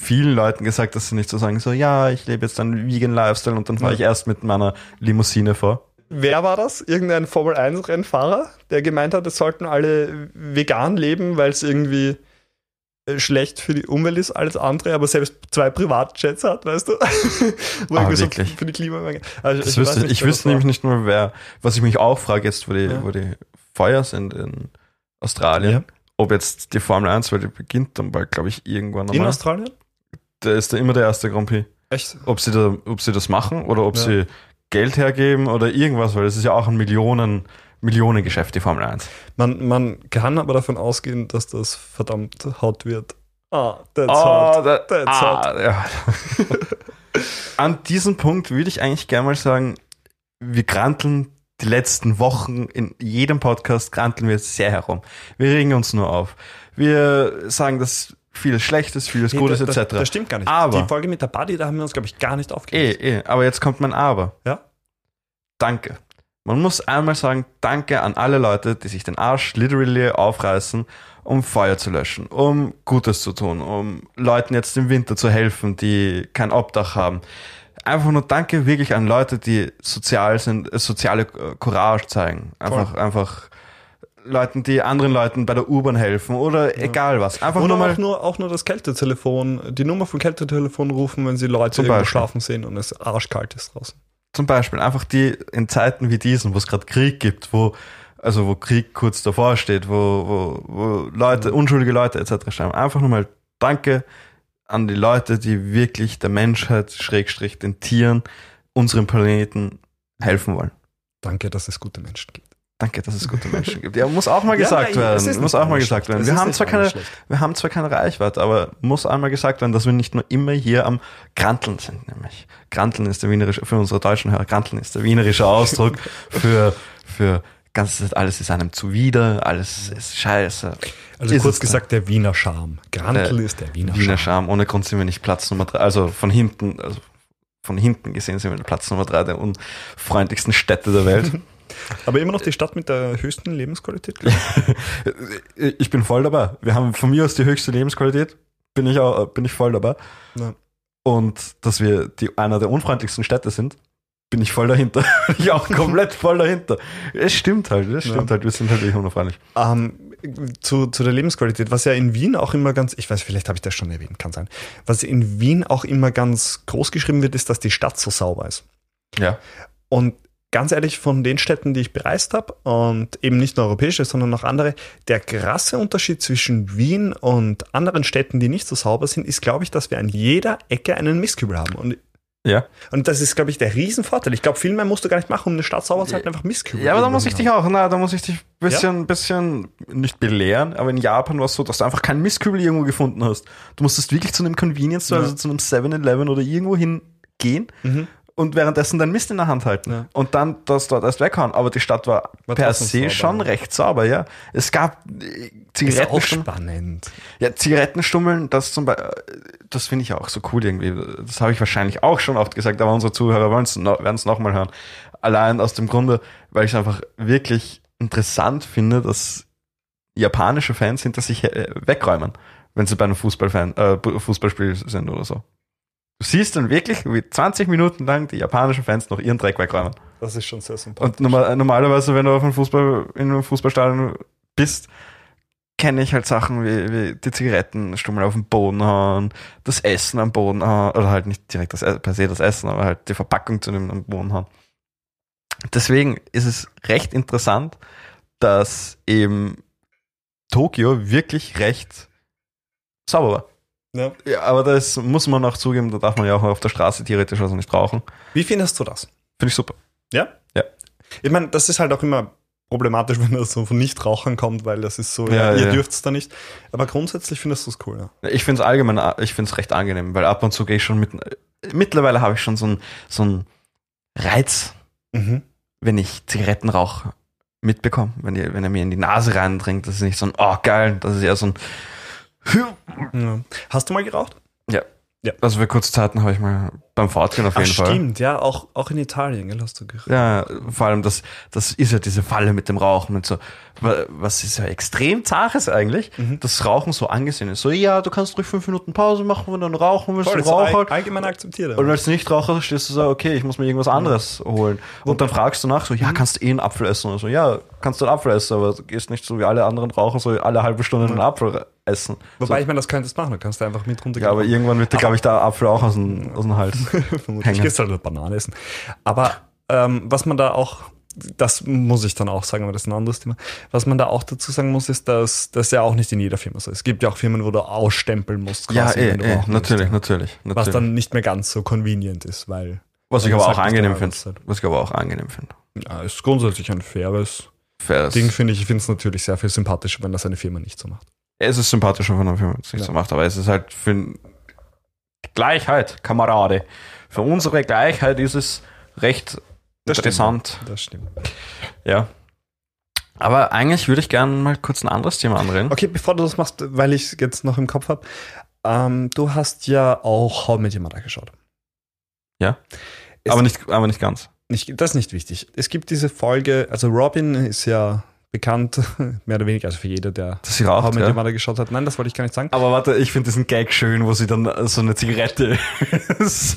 vielen Leuten gesagt, dass sie nicht so sagen, so, ja, ich lebe jetzt einen vegan Lifestyle und dann fahre Ja. ich erst mit meiner Limousine vor. Wer war das? Irgendein Formel 1 Rennfahrer, der gemeint hat, es sollten alle vegan leben, weil es irgendwie äh, schlecht für die Umwelt ist, alles andere, aber selbst zwei Privatjets hat, weißt du? *laughs* Wo Ah, irgendwie so wirklich? für die Klimaanlage. Also weiß wüsste, nicht, ich wüsste nämlich nicht mal, wer, was ich mich auch frage jetzt, wo die, Ja. wo die Feuer sind in Australien, Ja. ob jetzt die Formel 1, weil die beginnt dann bald, glaube ich, irgendwann In nochmal. Australien? Da ist da immer der erste Grand Prix. Echt? Ob sie, da, ob sie das machen oder ob Ja. sie Geld hergeben oder irgendwas, weil das ist ja auch ein Millionen, Millionengeschäft, die Formel 1. Man, man kann aber davon ausgehen, dass das verdammt hot wird. Ah, that's Oh, hot. da, That's ah, ja. *laughs* An diesem Punkt würde ich eigentlich gerne mal sagen, wir granteln die letzten Wochen in jedem Podcast granteln wir sehr herum. Wir regen uns nur auf. Wir sagen, dass vieles Schlechtes, vieles Nee, Gutes das, etc. Das, stimmt gar nicht. Aber- Die Folge mit der Buddy, da haben wir uns, glaube ich, gar nicht Eh, aufgeregt. eh, aber jetzt kommt mein Aber. Ja? Danke. Man muss einmal sagen, danke an alle Leute, die sich den Arsch literally aufreißen, um Feuer zu löschen, um Gutes zu tun, um Leuten jetzt im Winter zu helfen, die kein Obdach haben. Einfach nur danke wirklich an Leute, die sozial sind, äh, soziale Courage zeigen. Einfach, einfach Leuten, die anderen Leuten bei der U-Bahn helfen oder egal was. Einfach Oder nur mal auch nur, auch nur das Kältetelefon, die Nummer vom Kältetelefon rufen, wenn sie Leute irgendwo schlafen sehen und es arschkalt ist draußen. Zum Beispiel einfach die in Zeiten wie diesen, wo es gerade Krieg gibt, wo also wo Krieg kurz davor steht, wo, wo, wo Leute, unschuldige Leute etc. schreiben. Einfach nur mal Danke an die Leute, die wirklich der Menschheit, Schrägstrich, den Tieren, unserem Planeten helfen wollen. Danke, dass es gute Menschen gibt. Danke, dass es gute Menschen gibt. Ja, muss auch mal Ja, gesagt ist werden. Muss auch mal gesagt werden. Wir haben zwar keine, schlecht. wir haben zwar keine Reichweite, aber muss einmal gesagt werden, dass wir nicht nur immer hier am Granteln sind, nämlich. Granteln ist der wienerische, für unsere deutschen Hörer, Granteln ist der wienerische Ausdruck *laughs* für, für ganz, alles ist einem zuwider, alles ist scheiße. Also Ist kurz es gesagt, der Wiener Charme. Grantl Der ist der Wiener, Wiener Charme. Charme, ohne Grund sind wir nicht Platz Nummer drei, also von hinten, also von hinten gesehen sind wir Platz Nummer drei der unfreundlichsten Städte der Welt. *laughs* Aber immer noch die Stadt mit der höchsten Lebensqualität. *laughs* ich. bin voll dabei. Wir haben von mir aus die höchste Lebensqualität. Bin ich auch, bin ich voll dabei. Ja. Und dass wir die, einer der unfreundlichsten Städte sind, bin ich voll dahinter. Bin *laughs* ich auch komplett voll dahinter. Es stimmt halt, es stimmt Ja. halt. Wir sind halt wirklich unfreundlich. Ähm, zu, zu der Lebensqualität, was ja in Wien auch immer ganz, ich weiß, vielleicht habe ich das schon erwähnt, kann sein. Was in Wien auch immer ganz groß geschrieben wird, ist, dass die Stadt so sauber ist. Ja. Und ganz ehrlich, von den Städten, die ich bereist habe, und eben nicht nur europäische, sondern auch andere, der krasse Unterschied zwischen Wien und anderen Städten, die nicht so sauber sind, ist, glaube ich, dass wir an jeder Ecke einen Mistkübel haben. Und, Ja. und das ist, glaube ich, der Riesenvorteil. Ich glaube, viel mehr musst du gar nicht machen, um eine Stadt sauber zu halten, einfach Mistkübel. Ja, aber da muss ich dich auch, na, da muss ich dich ein bisschen, bisschen, nicht belehren, aber in Japan war es so, dass du einfach keinen Mistkübel irgendwo gefunden hast. Du musstest wirklich zu einem Convenience Store, Ja. also zu einem 7-Eleven oder irgendwo hingehen Mhm. Und währenddessen deinen Mist in der Hand halten. Ja. Und dann das dort erst weghauen. Aber die Stadt war, War per se sauber, schon ja. recht sauber, ja. Es gab äh, Ist auch Zigarettenstummeln. spannend. Ja, Zigarettenstummeln, das zum Beispiel, das finde ich auch so cool irgendwie. Das habe ich wahrscheinlich auch schon oft gesagt, aber unsere Zuhörer werden es nochmal hören. Allein aus dem Grunde, weil ich es einfach wirklich interessant finde, dass japanische Fans hinter sich äh, wegräumen, wenn sie bei einem Fußballfan, äh, Fußballspiel sind oder so. Du siehst dann wirklich, wie 20 Minuten lang die japanischen Fans noch ihren Dreck wegräumen. Das ist schon sehr sympathisch. Und normal, normalerweise, wenn du auf einem Fußball, in einem Fußballstadion bist, kenne ich halt Sachen wie, wie die Zigarettenstummel auf den Boden hauen, das Essen am Boden hauen, oder halt nicht direkt das, E- per se das Essen, aber halt die Verpackung zu dem am Boden hauen. Deswegen ist es recht interessant, dass eben Tokio wirklich recht sauber war. Ja. Ja, aber das muss man auch zugeben, da darf man ja auch auf der Straße theoretisch also nicht rauchen. Wie findest du das? Finde ich super. Ja? Ja. Ich meine, das ist halt auch immer problematisch, *laughs* wenn das so von Nichtrauchern kommt, weil das ist so, Ja, ja, ihr ja. dürft es da nicht. Aber grundsätzlich findest du es cool, ja. Ich finde es allgemein, ich finde es recht angenehm, weil ab und zu gehe ich schon mit. Mittlerweile habe ich schon so einen so einen Reiz, Mhm. wenn ich Zigarettenrauch mitbekomme, wenn, die, wenn er mir in die Nase reindringt. Das ist nicht so ein, oh geil, das ist eher so ein. Ja. Hast du mal geraucht? Ja. Ja. Also für kurze Zeiten habe ich mal beim Fortgehen auf Ach, jeden Fall. stimmt, ja, auch, auch in Italien, gell, hast du geraucht. Ja, vor allem das, das ist ja diese Falle mit dem Rauchen und so. Wa- Was ist ja extrem zaches eigentlich, Mhm. dass Rauchen so angesehen ist. So, ja, du kannst ruhig fünf Minuten Pause machen, wenn du dann rauchen willst, Voll, du Raucher. allgemein akzeptiert. Und als Nichtraucher stehst du so, okay, ich muss mir irgendwas anderes holen. Und dann fragst du nach, so, ja, kannst du eh einen Apfel essen oder so. Ja, kannst du einen Apfel essen, aber du gehst nicht so wie alle anderen Raucher, so alle halbe Stunde einen Apfel essen. Wobei so. ich meine, das könntest du machen, du kannst da einfach mit runter Ja, aber irgendwann wird dir, glaube ich, der Apfel auch aus dem, aus dem Hals. *laughs* Vermutlich gehst halt eine Banane essen. Aber ähm, was man da auch, das muss ich dann auch sagen, aber das ist ein anderes Thema. Was man da auch dazu sagen muss, ist, dass das ja auch nicht in jeder Firma so ist. Es gibt ja auch Firmen, wo du ausstempeln musst. Ja, quasi, eh, wenn du eh, rauchen natürlich, natürlich, natürlich. Was dann nicht mehr ganz so convenient ist, weil was ich aber auch angenehm finde. Was ich aber auch angenehm finde. ja, ist grundsätzlich ein faires Faires. Ding, finde ich. Ich finde es natürlich sehr viel sympathischer, wenn das eine Firma nicht so macht. Es ist sympathischer, wenn er Firma es nicht Ja. so macht, aber es ist halt für Gleichheit, Kamerade. Für unsere Gleichheit ist es recht Das interessant. Stimmt. Das stimmt. Ja. Aber eigentlich würde ich gerne mal kurz ein anderes Thema anreden. Okay, bevor du das machst, weil ich es jetzt noch im Kopf habe, ähm, du hast ja auch How Met Your Mother geschaut. Ja. Es- aber, nicht, aber nicht ganz. nicht, das ist nicht wichtig. Es gibt diese Folge, also Robin ist ja bekannt, *laughs* mehr oder weniger, also für jeder, der sie raucht, Met ja. Mother geschaut hat. Nein, das wollte ich gar nicht sagen. Aber warte, ich finde diesen Gag schön, wo sie dann so eine Zigarette. *laughs* das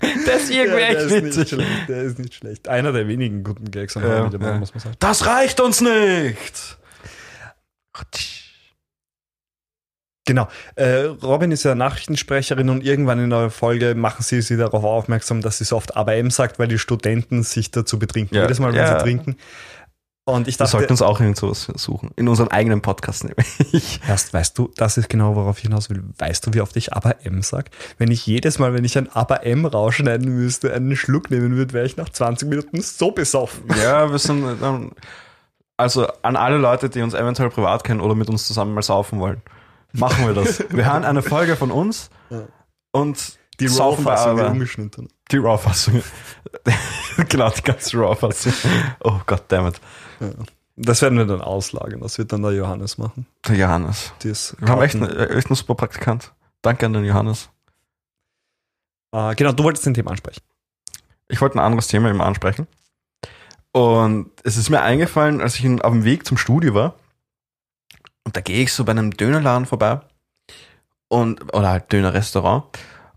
ist irgendwie Ja, echt ist witzig. schlecht, der ist nicht schlecht. Einer der wenigen guten Gags an Ja, ja. muss man sagen. Das reicht uns nicht! Genau. Äh, Robin ist ja Nachrichtensprecherin und irgendwann in der Folge machen sie sie darauf aufmerksam, dass sie so oft ABM sagt, weil die Studenten sich dazu betrinken. Ja, Jedes Mal, wenn ja. sie trinken. Und ich Wir sollten dachte, uns auch irgend sowas suchen. In unserem eigenen Podcast nämlich. *laughs* erst weißt du, das ist genau, worauf ich hinaus will. Weißt du, wie oft ich ABM sag? Wenn ich jedes Mal, wenn ich ein ABM rausschneiden müsste, einen Schluck nehmen würde, wäre ich nach 20 Minuten so besoffen. Ja, *laughs* wir sind. ähm, Also an alle Leute, die uns eventuell privat kennen oder mit uns zusammen mal saufen wollen, machen wir das. Wir hören eine Folge von uns Ja. und Die Raw-Fassung aber- ungeschnitten. Die Raw-Fassung. *laughs* genau, die ganze Raw-Fassung. Oh Gott, Das werden wir dann auslagern. Das wird dann der Johannes machen. Der Johannes. Wir haben echt, einen- echt einen super Praktikant. Danke an den Johannes. Äh, genau, du wolltest den Thema ansprechen. Ich wollte ein anderes Thema immer ansprechen. Und es ist mir eingefallen, als ich auf dem Weg zum Studio war. Und da gehe ich so bei einem Dönerladen vorbei. Und, oder halt Dönerrestaurant.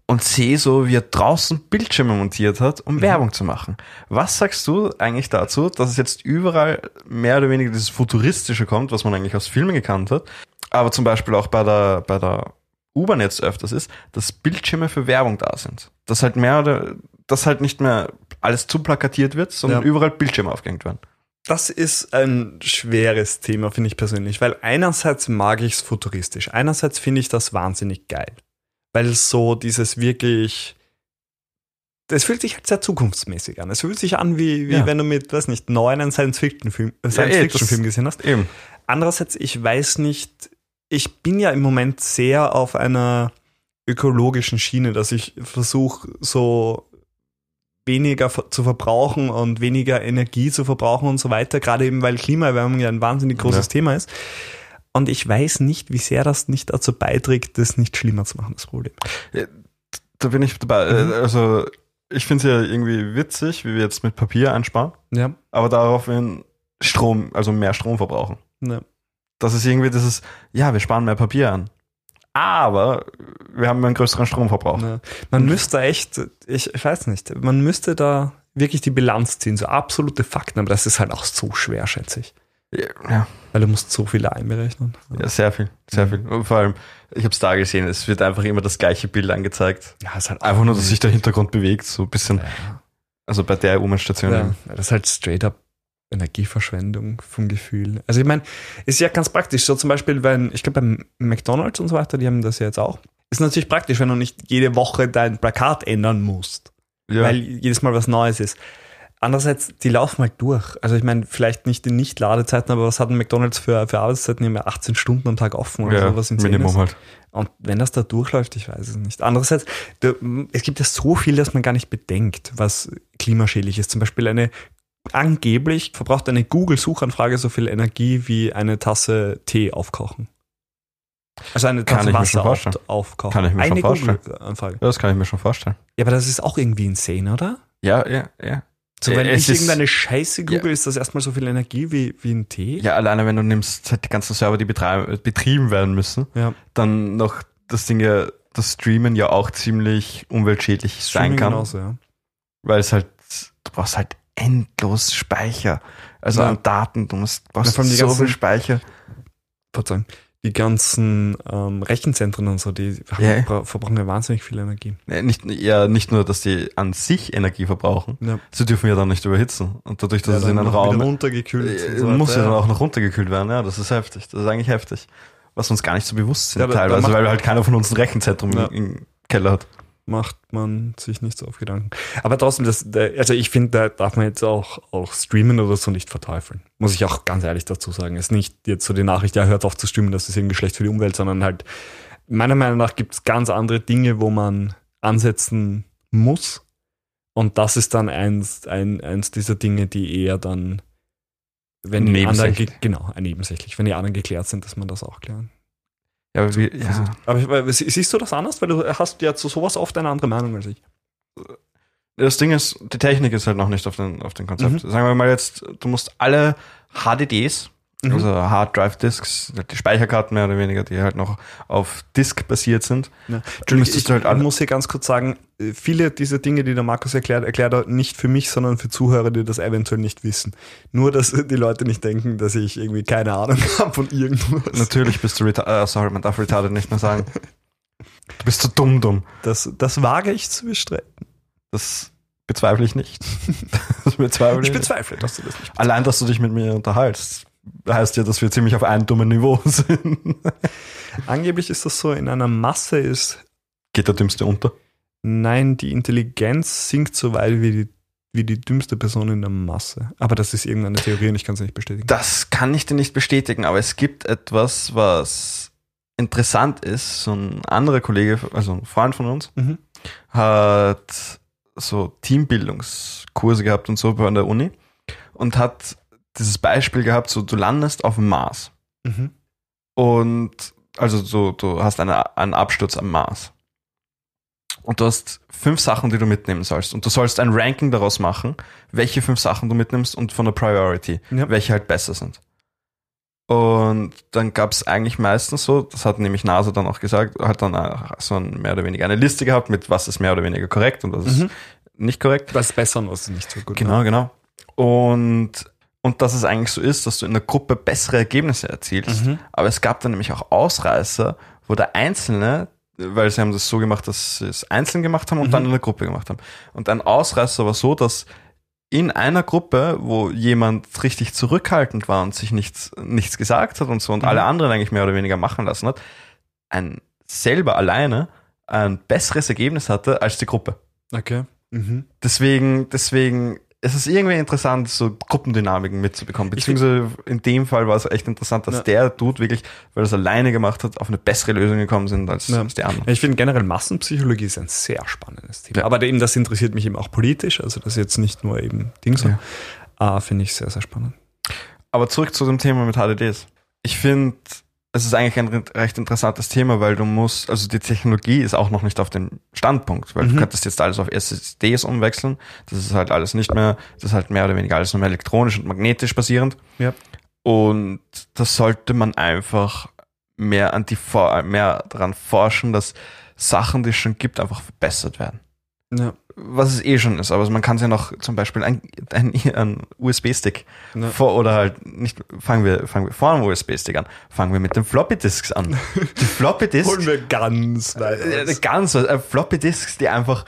Und sehe so, wie er draußen Bildschirme montiert hat, um Mhm. Werbung zu machen. Was sagst du eigentlich dazu, dass es jetzt überall mehr oder weniger dieses Futuristische kommt, was man eigentlich aus Filmen gekannt hat, aber zum Beispiel auch bei der, bei der U-Bahn jetzt öfters ist, dass Bildschirme für Werbung da sind. Dass halt mehr oder, dass halt nicht mehr alles zu plakatiert wird, sondern Ja. überall Bildschirme aufgehängt werden. Das ist ein schweres Thema, finde ich persönlich, weil einerseits mag ich es futuristisch, einerseits finde ich das wahnsinnig geil, weil so dieses wirklich, das fühlt sich halt sehr zukunftsmäßig an. Es fühlt sich an, wie, wie Ja. wenn du mit, weiß nicht, neun einen Science-Fiction-Film eh, Science Film gesehen hast. Eben. Andererseits, ich weiß nicht, ich bin ja im Moment sehr auf einer ökologischen Schiene, dass ich versuche, so weniger zu verbrauchen und weniger Energie zu verbrauchen und so weiter, gerade eben weil Klimaerwärmung ja ein wahnsinnig großes Ja. Thema ist. Und ich weiß nicht, wie sehr das nicht dazu beiträgt, das nicht schlimmer zu machen, das Problem. Da bin ich dabei. Mhm. Äh, Also, ich finde es ja irgendwie witzig, wie wir jetzt mit Papier einsparen, Ja. aber daraufhin Strom, also mehr Strom verbrauchen. ja. Das ist irgendwie dieses, ja, wir sparen mehr Papier an. Aber wir haben einen größeren Stromverbrauch. Ja. Man müsste echt, ich, ich weiß nicht, man müsste da wirklich die Bilanz ziehen, so absolute Fakten, aber das ist halt auch so schwer, schätze ich. Ja, Weil du musst so viele einberechnen. ja, sehr viel, sehr viel. Und vor allem, ich habe es da gesehen, es wird einfach immer das gleiche Bild angezeigt. Ja, ist halt Einfach nur, dass sich der Hintergrund bewegt, so ein bisschen. Ja. Also bei der U-Bahn-Station. Ja, das ist halt straight up Energieverschwendung vom Gefühl. Also ich meine, ist ja ganz praktisch. So zum Beispiel, wenn, ich glaube beim McDonalds und so weiter, die haben das ja jetzt auch. Ist natürlich praktisch, wenn du nicht jede Woche dein Plakat ändern musst, Ja. weil jedes Mal was Neues ist. Andererseits, die laufen halt durch. Also ich meine, vielleicht nicht in Nicht-Ladezeiten, aber was hat ein McDonalds für, für Arbeitszeiten? Ja 18 Stunden am Tag offen oder ja, sowas in Minimum halt. Und wenn das da durchläuft, ich weiß es nicht. Andererseits, du, es gibt ja so viel, dass man gar nicht bedenkt, was klimaschädlich ist. Zum Beispiel eine, angeblich verbraucht eine Google-Suchanfrage so viel Energie wie eine Tasse Tee aufkochen. Also eine Tasse Wasser schon auf, vorstellen. aufkochen. Kann ich mir schon eine vorstellen. Google-Anfrage. Ja, das kann ich mir schon vorstellen. Ja, aber das ist auch irgendwie insane, oder? Ja, ja, ja. So, Äh, wenn es ich ist- irgendeine Scheiße google, ist das erstmal so viel Energie wie, wie ein Tee? Ja, alleine wenn du nimmst halt die ganzen Server, die betrieben werden müssen, Ja. dann noch das Ding ja, das Streamen ja auch ziemlich umweltschädlich sein Streaming kann. Genauso, ja. Weil es halt, du brauchst halt endlos Speicher. Also Ja. an Daten, du musst, brauchst Ja, so viel Speicher. Verzeihung. Die ganzen ähm, Rechenzentren und so, die Ja. bra- verbrauchen ja wahnsinnig viel Energie. Ja, Nicht, ja, nicht nur, dass die an sich Energie verbrauchen, Ja. sie dürfen ja dann nicht überhitzen. Und dadurch, dass es in einem Raum runtergekühlt. äh, so muss ja dann auch noch runtergekühlt werden. Ja, das ist heftig. Das ist eigentlich heftig. Was uns gar nicht so bewusst sind Ja, teilweise, weil halt keiner von uns ein Rechenzentrum Ja. im, im Keller hat. Macht man sich nicht so auf Gedanken. Aber trotzdem, das, also ich finde, da darf man jetzt auch, auch streamen oder so nicht verteufeln. Muss ich auch ganz ehrlich dazu sagen. Es ist nicht jetzt so die Nachricht, ja, hört auf zu streamen, das ist irgendwie schlecht für die Umwelt, sondern halt, meiner Meinung nach gibt es ganz andere Dinge, wo man ansetzen muss. Und das ist dann eins, ein, eins dieser Dinge, die eher dann, wenn die anderen, genau, nebensächlich, wenn die anderen geklärt sind, dass man das auch klären. Ja, aber wie, ja. Aber siehst du das anders? Weil du hast ja zu sowas oft eine andere Meinung als ich. Das Ding ist, die Technik ist halt noch nicht auf den, auf den Konzept. Sagen wir mal jetzt, du musst alle HDDs, also Hard Drive Disks, die Speicherkarten mehr oder weniger, die halt noch auf Disk basiert sind. Ja. Müsstest Ich, halt ich muss hier ganz kurz sagen, viele dieser Dinge, die der Markus erklärt, erklärt er nicht für mich, sondern für Zuhörer, die das eventuell nicht wissen. Nur, dass die Leute nicht denken, dass ich irgendwie keine Ahnung *laughs* habe von irgendwas. Natürlich bist du retarded. Äh, sorry, man darf retarded nicht mehr sagen. Du bist so dumm, dumm. Das, das wage ich zu bestreiten. Das bezweifle ich nicht. *laughs* Das bezweifle Ich ich bezweifle, dass du das nicht Allein, dass du dich mit mir unterhaltst, heißt ja, dass wir ziemlich auf einem dummen Niveau *laughs* sind. Angeblich ist das so, in einer Masse ist, Geht der Dümmste unter? Nein, die Intelligenz sinkt so weit wie die, wie die dümmste Person in der Masse. Aber das ist irgendeine Theorie und ich kann es nicht bestätigen. Das kann ich dir nicht bestätigen, aber es gibt etwas, was interessant ist. So ein anderer Kollege, also ein Freund von uns, Mhm. hat so Teambildungskurse gehabt und so bei der Uni und hat dieses Beispiel gehabt, so du landest auf dem Mars Mhm. und also so, du hast eine, einen Absturz am Mars. Und du hast fünf Sachen, die du mitnehmen sollst. Und du sollst ein Ranking daraus machen, welche fünf Sachen du mitnimmst und von der Priority, Ja. welche halt besser sind. Und dann gab es eigentlich meistens so, das hat nämlich NASA dann auch gesagt, hat dann auch so ein, mehr oder weniger eine Liste gehabt mit was ist mehr oder weniger korrekt und was ist Mhm. nicht korrekt. Was ist besser und was ist nicht so gut. Genau, genau. Und, und dass es eigentlich so ist, dass du in der Gruppe bessere Ergebnisse erzielst. Mhm. Aber es gab dann nämlich auch Ausreißer, wo der Einzelne, weil sie haben das so gemacht, dass sie es einzeln gemacht haben und Mhm. dann in der Gruppe gemacht haben. Und ein Ausreißer war so, dass in einer Gruppe, wo jemand richtig zurückhaltend war und sich nichts, nichts gesagt hat und so und Mhm. alle anderen eigentlich mehr oder weniger machen lassen hat, ein selber alleine ein besseres Ergebnis hatte als die Gruppe. Okay. Mhm. Deswegen, deswegen, es ist irgendwie interessant, so Gruppendynamiken mitzubekommen. Beziehungsweise in dem Fall war es echt interessant, dass Ja. der Dude wirklich, weil er es alleine gemacht hat, auf eine bessere Lösung gekommen sind als, Ja. als die anderen. Ich finde generell Massenpsychologie ist ein sehr spannendes Thema. Ja. Aber eben, das interessiert mich eben auch politisch, also das ist jetzt nicht nur eben Ding so. Äh, finde ich sehr, sehr spannend. Aber zurück zu dem Thema mit HDDs. Ich finde, es ist eigentlich ein recht interessantes Thema, weil du musst, also die Technologie ist auch noch nicht auf dem Standpunkt, weil Mhm. du könntest jetzt alles auf SSDs umwechseln. Das ist halt alles nicht mehr, das ist halt mehr oder weniger alles nur mehr elektronisch und magnetisch basierend. Ja. Und das sollte man einfach mehr an die mehr daran forschen, dass Sachen, die es schon gibt, einfach verbessert werden. Ja. Was es eh schon ist, aber man kann es ja noch zum Beispiel ein, ein, ein USB-Stick Ja. vor oder halt nicht fangen wir fangen wir vor dem USB-Stick an, fangen wir mit den Floppy Disks an. Die *laughs* Floppy Disks, wir ganz weit äh, ganz äh, Floppy Disks, die einfach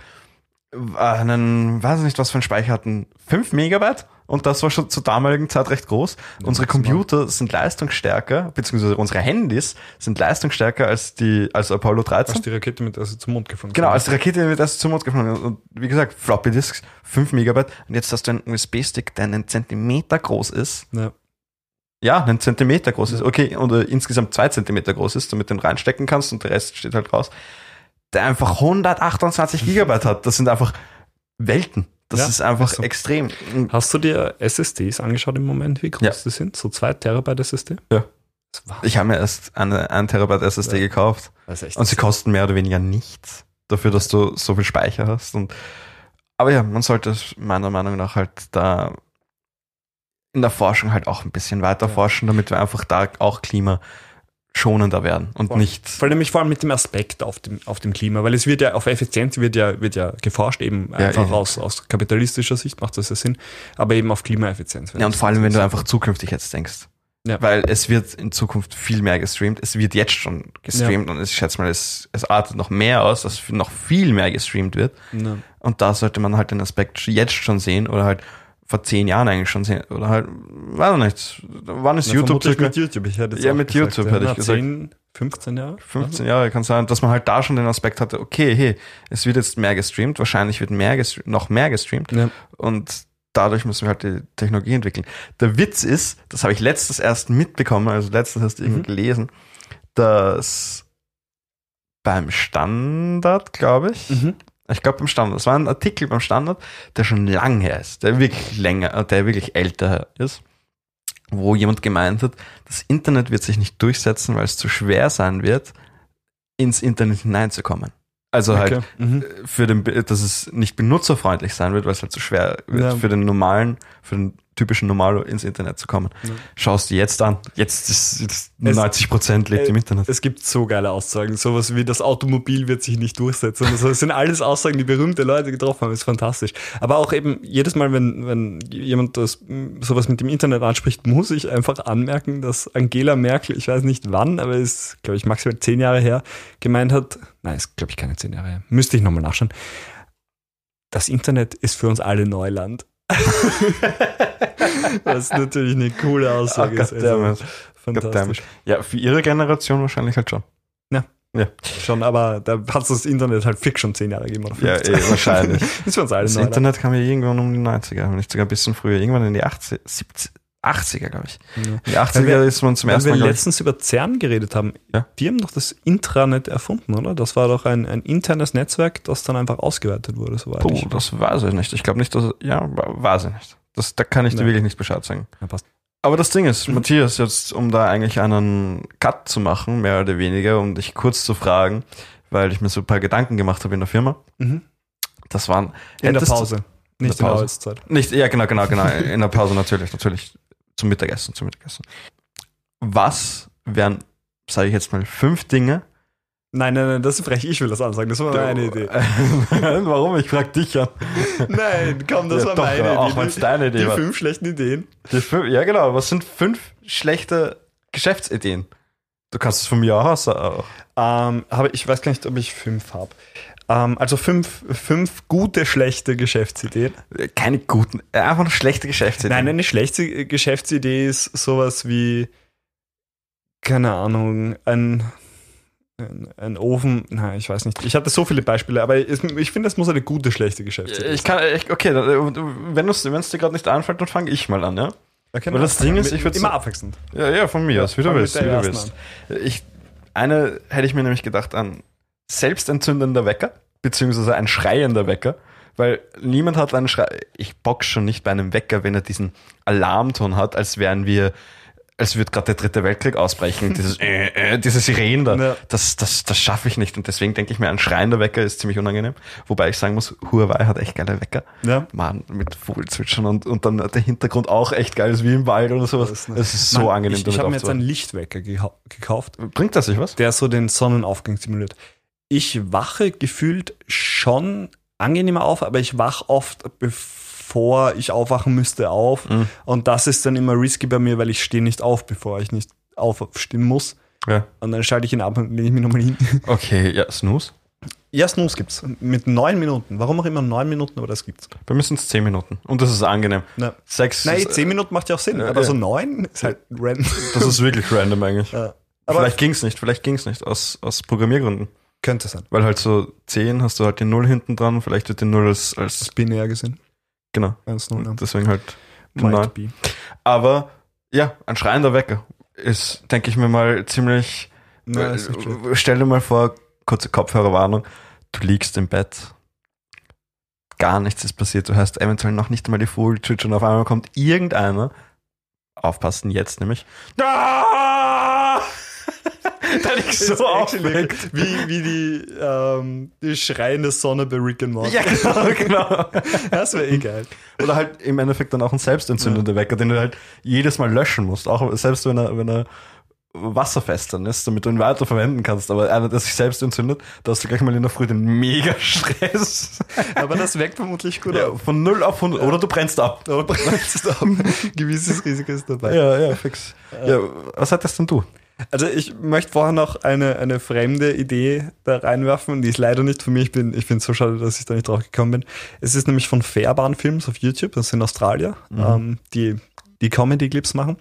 einen, weiß nicht was für einen Speicher hatten, 5 Megabyte und das war schon zur damaligen Zeit recht groß. unsere maximal. Computer sind leistungsstärker, beziehungsweise unsere Handys sind leistungsstärker als die als Apollo 13. Als die Rakete mit der sie zum Mond gefunden Genau, als die Rakete wird erst zum Mond geflogen. Und wie gesagt, Floppy Disks, 5 Megabyte. Und jetzt hast du einen USB-Stick, der einen Zentimeter groß ist. Ja. Ja, einen Zentimeter groß ist. Ja. Okay, oder insgesamt zwei Zentimeter groß ist, damit du den reinstecken kannst und der Rest steht halt raus. Der einfach 128 Gigabyte hat. Das sind einfach Welten. Das Ja, ist einfach ist so. extrem. Hast du dir SSDs angeschaut im Moment, wie groß Ja. die sind? So 2 Terabyte SSD? Ja. Ich habe mir erst eine 1 Terabyte SSD Ja. gekauft. Und sie kosten mehr oder weniger nichts dafür, dass du so viel Speicher hast. Und, aber ja, man sollte meiner Meinung nach halt da in der Forschung halt auch ein bisschen weiter forschen, damit wir einfach da auch klimaschonender werden und Voll. nicht. Vor allem, vor allem mit dem Aspekt auf dem, auf dem Klima, weil es wird ja auf Effizienz wird ja, wird ja geforscht, eben Ja, einfach eben. aus, aus kapitalistischer Sicht macht das ja Sinn, aber eben auf Klimaeffizienz. Ja, und vor allem, wenn du einfach zukünftig jetzt denkst. Ja. Weil es wird in Zukunft viel mehr gestreamt. Es wird jetzt schon gestreamt und ich schätze mal, es, es artet noch mehr aus, dass noch viel mehr gestreamt wird. Ja. Und da sollte man halt den Aspekt jetzt schon sehen oder halt vor zehn Jahren eigentlich schon sehen. Oder halt, weiß ich nicht, wann ist Na, YouTube circa? mit YouTube, ich hätte jetzt Ja, mit gesagt, YouTube ja. hätte ich Na, gesagt. 10, 15 Jahre? 15 Jahre kann sein, dass man halt da schon den Aspekt hatte, okay, hey, es wird jetzt mehr gestreamt, wahrscheinlich wird mehr noch mehr gestreamt Ja. und dadurch müssen wir halt die Technologie entwickeln. Der Witz ist, das habe ich letztes erst mitbekommen, also letztens hast du Mhm. irgendwie gelesen, dass beim Standard, glaube ich, Mhm. Ich glaube beim Standard, es war ein Artikel beim Standard, der schon lang her ist, der wirklich länger, äh, der wirklich älter ist, wo jemand gemeint hat, das Internet wird sich nicht durchsetzen, weil es zu schwer sein wird, ins Internet hineinzukommen. Also halt Okay. Mhm. für den, dass es nicht benutzerfreundlich sein wird, weil es halt so schwer wird, Ja. für den normalen, für den typischen Normalo ins Internet zu kommen. Ja. Schaust du jetzt an. Jetzt ist, ist Es- 90 Prozent lebt äh, im Internet. Es gibt so geile Aussagen. Sowas wie das Automobil wird sich nicht durchsetzen. Also das sind alles Aussagen, die berühmte Leute getroffen haben. Das ist fantastisch. Aber auch eben jedes Mal, wenn, wenn jemand das, sowas mit dem Internet anspricht, muss ich einfach anmerken, dass Angela Merkel, ich weiß nicht wann, aber es ist, glaube ich, maximal zehn Jahre her, gemeint hat, nein, ist, glaube ich, keine zehn Jahre her, müsste ich nochmal nachschauen. Das Internet ist für uns alle Neuland. Was natürlich eine coole Aussage Ah, ist. goddammit. fantastisch. Ja, für ihre Generation wahrscheinlich halt schon. Schon, aber da hat es das Internet halt fix schon zehn Jahre gegeben. Oder Ja, 15. eh, wahrscheinlich. *laughs* ist für uns alle Das neu. Internet kam ja irgendwann um die 90er, wenn nicht sogar ein bisschen früher. Irgendwann in die 80, 70, 80er, glaube ich. Ja. In die 80er Weil wir- ist man zum ersten wir Mal, glaub ich, letztens über CERN geredet haben, Ja. die haben doch das Intranet erfunden, oder? Das war doch ein, ein internes Netzwerk, das dann einfach ausgeweitet wurde, soweit Puh, ich das weiß ich nicht. Ich glaube nicht, dass, ja, weiß ich nicht. Das, da kann ich dir wirklich nicht Bescheid sagen. ja, passt. Aber das Ding ist, Mhm. Matthias, jetzt, um da eigentlich einen Cut zu machen, mehr oder weniger, um dich kurz zu fragen, weil ich mir so ein paar Gedanken gemacht habe in der Firma. Mhm. Das waren, In der hättest du- Pause. Nicht der in der Pause. Arbeitszeit. Nicht, ja, genau, genau, genau. In der Pause natürlich, natürlich. Zum Mittagessen, zum Mittagessen. Was wären, sage ich jetzt mal, fünf Dinge? Nein, nein, nein, das ist frech. Ich will das ansagen. Das war meine Idee. *laughs* Warum? Ich frag dich an. Nein, komm, das Ja, war doch, meine Idee. auch wenn's deine Idee die war. fünf schlechten Ideen. Die fünf, ja, genau. Was sind fünf schlechte Geschäftsideen? Du kannst es von mir aus auch. Ähm, aber ich weiß gar nicht, ob ich fünf habe. Ähm, also fünf, fünf gute, schlechte Geschäftsideen. Keine guten, äh, einfach nur schlechte Geschäftsideen. Nein, eine schlechte Geschäftsidee ist sowas wie, keine Ahnung, ein, ein, ein Ofen. Nein, ich weiß nicht. Ich hatte so viele Beispiele, aber es, ich finde, das muss eine gute, schlechte Geschäftsidee Ich kann, ich, okay, äh, wenn es dir gerade nicht einfällt, dann fange ich mal an, ja? Okay, weil das Ding ist, ich würd immer abwechselnd. Ja, ja, von mir aus, wie du willst, wie du willst. Ich, eine hätte ich mir nämlich gedacht an selbstentzündender Wecker, beziehungsweise ein schreiender Wecker, weil niemand hat einen Schrei. Ich bock schon nicht bei einem Wecker, wenn er diesen Alarmton hat, als wären wir, als würde gerade der dritte Weltkrieg ausbrechen. Dieses, *laughs* äh, äh, diese Sirenen da. Ja. Das, das, das schaffe ich nicht. Und deswegen denke ich mir, ein schreiender Wecker ist ziemlich unangenehm. Wobei ich sagen muss, Huawei hat echt geile Wecker. Ja. Mann, mit Vogelzwitschern und, und dann der Hintergrund auch echt geil ist, wie im Wald oder sowas. Das ist nice. ist so Mann, angenehm, Ich, ich habe mir jetzt einen Lichtwecker gekauft, Bringt das sich was? der so den Sonnenaufgang simuliert. Ich wache gefühlt schon angenehmer auf, aber ich wach oft, bevor ich aufwachen müsste, auf. Mhm. Und das ist dann immer risky bei mir, weil ich stehe nicht auf, bevor ich nicht aufstehen muss. Ja. Und dann schalte ich ihn ab und lege ich mich nochmal hin. *laughs* Okay, ja, Snooze. Ja, Snooze gibt's. Mit neun Minuten. Warum auch immer neun Minuten, aber das gibt's. Bei mir sind es zehn Minuten. Und das ist angenehm. Na, Sechs. nein, ist, zehn Minuten macht ja auch Sinn, Ja, aber ja. so neun ist halt random. Das ist wirklich random eigentlich. *laughs* Ja. Vielleicht ging's nicht, vielleicht ging's nicht. Aus, aus Programmiergründen. Könnte sein. Weil halt so zehn hast du halt die Null hinten dran. Vielleicht wird die Null als, Das als binär gesehen. genau. Eins, null, ja. Deswegen halt Might be. Aber ja, ein schreiender Wecker ist, denke ich mir mal, ziemlich. Schlecht. Äh, Stell dir mal vor, kurze Kopfhörerwarnung, du liegst im Bett, gar nichts ist passiert, du hörst eventuell noch nicht einmal die Vogelzwitschern, auf einmal kommt irgendeiner, aufpassen jetzt nämlich, *laughs* ah! *laughs* da Ist so aufgeregt. Wie, wie die, ähm, die schreiende Sonne bei Rick and Morty. Ja, genau, *laughs* genau. Das wäre eh geil. Oder halt im Endeffekt dann auch ein selbstentzündender Wecker, den du halt jedes Mal löschen musst, auch selbst wenn er, wenn er wasserfest dann ist, damit du ihn weiter verwenden kannst. Aber einer, der sich selbst entzündet, da hast du gleich mal in der Früh den Mega-Stress. *laughs* Aber das weckt vermutlich gut Ja, auf. von 0 auf 100. Oder du brennst ab. Aber brennst ab. Gewisses Risiko ist dabei. Ja, ja, fix. Ja, was hattest denn du? Also ich möchte vorher noch eine, eine fremde Idee da reinwerfen. Die ist leider nicht von mir. Ich bin, ich bin so schade, dass ich da nicht drauf gekommen bin. Es ist nämlich von Fairbahn Films auf YouTube. Das sind Australier, ähm, die die Comedy-Clips machen.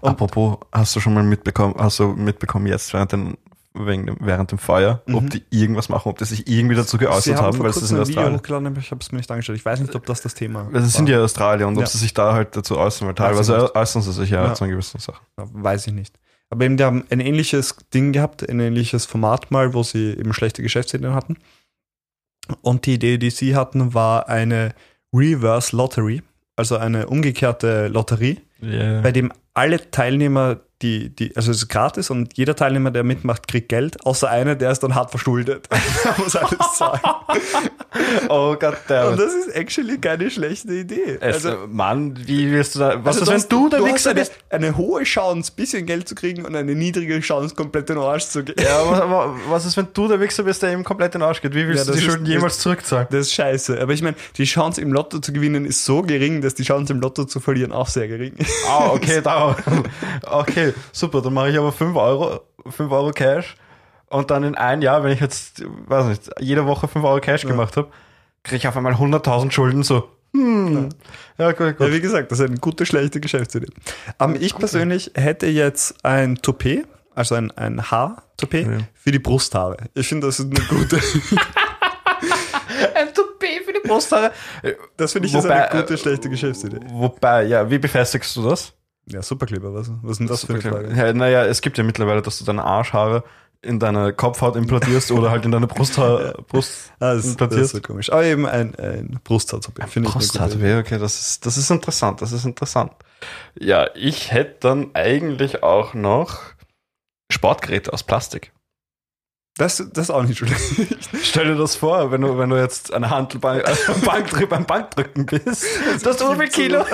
Und- Apropos, hast du schon mal mitbekommen, hast du mitbekommen jetzt während dem, während dem Feuer, ob die irgendwas machen, ob die sich irgendwie dazu geäußert haben haben, weil es ist in ein Video Australien. hochgeladen, aber ich habe es mir nicht angeschaut. Ich weiß nicht, ob das das Thema Weil es sind ja Australier und ob Ja. sie sich da halt dazu äußern, weil teilweise äußern sie sich ja, Ja. zu einer gewissen Sache. Weiß ich nicht. Aber eben, die haben ein ähnliches Ding gehabt, ein ähnliches Format mal, wo sie eben schlechte Geschäftsideen hatten. Und die Idee, die sie hatten, war eine Reverse Lottery, also eine umgekehrte Lotterie, Yeah. bei dem alle Teilnehmer die, die, also es ist gratis und jeder Teilnehmer, der mitmacht, kriegt Geld, außer einer, der ist dann hart verschuldet. *laughs* muss alles zahlen. *laughs* Oh Gott, Und das ist actually keine schlechte Idee. also, Mann, wie wirst du da, was also ist, wenn du der Wichser eine, bist? eine hohe Chance, bisschen Geld zu kriegen und eine niedrige Chance, komplett in den Arsch zu gehen. Ja, aber, was ist, wenn du der Wichser bist, der ihm komplett in den Arsch geht? Wie willst Ja, du die Schulden jemals zurückzahlen? Das ist scheiße. Aber ich meine, die Chance im Lotto zu gewinnen ist so gering, dass die Chance im Lotto zu verlieren auch sehr gering ist. Ah, okay, da. *laughs* Okay, super. Dann mache ich aber 5 Euro, 5 Euro Cash. Und dann in ein Jahr, wenn ich jetzt, weiß nicht, jede Woche 5 Euro Cash gemacht habe, kriege ich auf einmal 100.000 Schulden so. Hm. Ja, gut, Ja, gut. wie gesagt, das ist eine gute, schlechte Geschäftsidee. Ähm, ich persönlich hätte jetzt ein Toupet, also ein, ein Haar-Toupet Ja. für die Brusthaare. Ich finde, das ist eine gute, *laughs* Ein Toupet für die Brusthaare. das finde ich ist Wobei, eine gute, schlechte Geschäftsidee. Wobei, ja, wie befestigst du das? Ja, Superkleber, was, was ist denn das für eine Frage? Ja, naja, es gibt ja mittlerweile, dass du deine Arschhaare in deine Kopfhaut implantierst oder halt in deine Brusthaar, *laughs* Brust Ah, das, das ist implantierst. so komisch. Aber eben ein, ein Brusthaar-Toupet, finde ich eine gute Idee. Brusthaar, okay, das ist, das ist interessant, das ist interessant. Ja, ich hätte dann eigentlich auch noch Sportgeräte aus Plastik. Das, das ist auch nicht schlecht. Stell dir das vor, wenn du, wenn du jetzt eine Handelbank, also Bankdrück, beim Bankdrücken bist. Du hast so viel Kilo.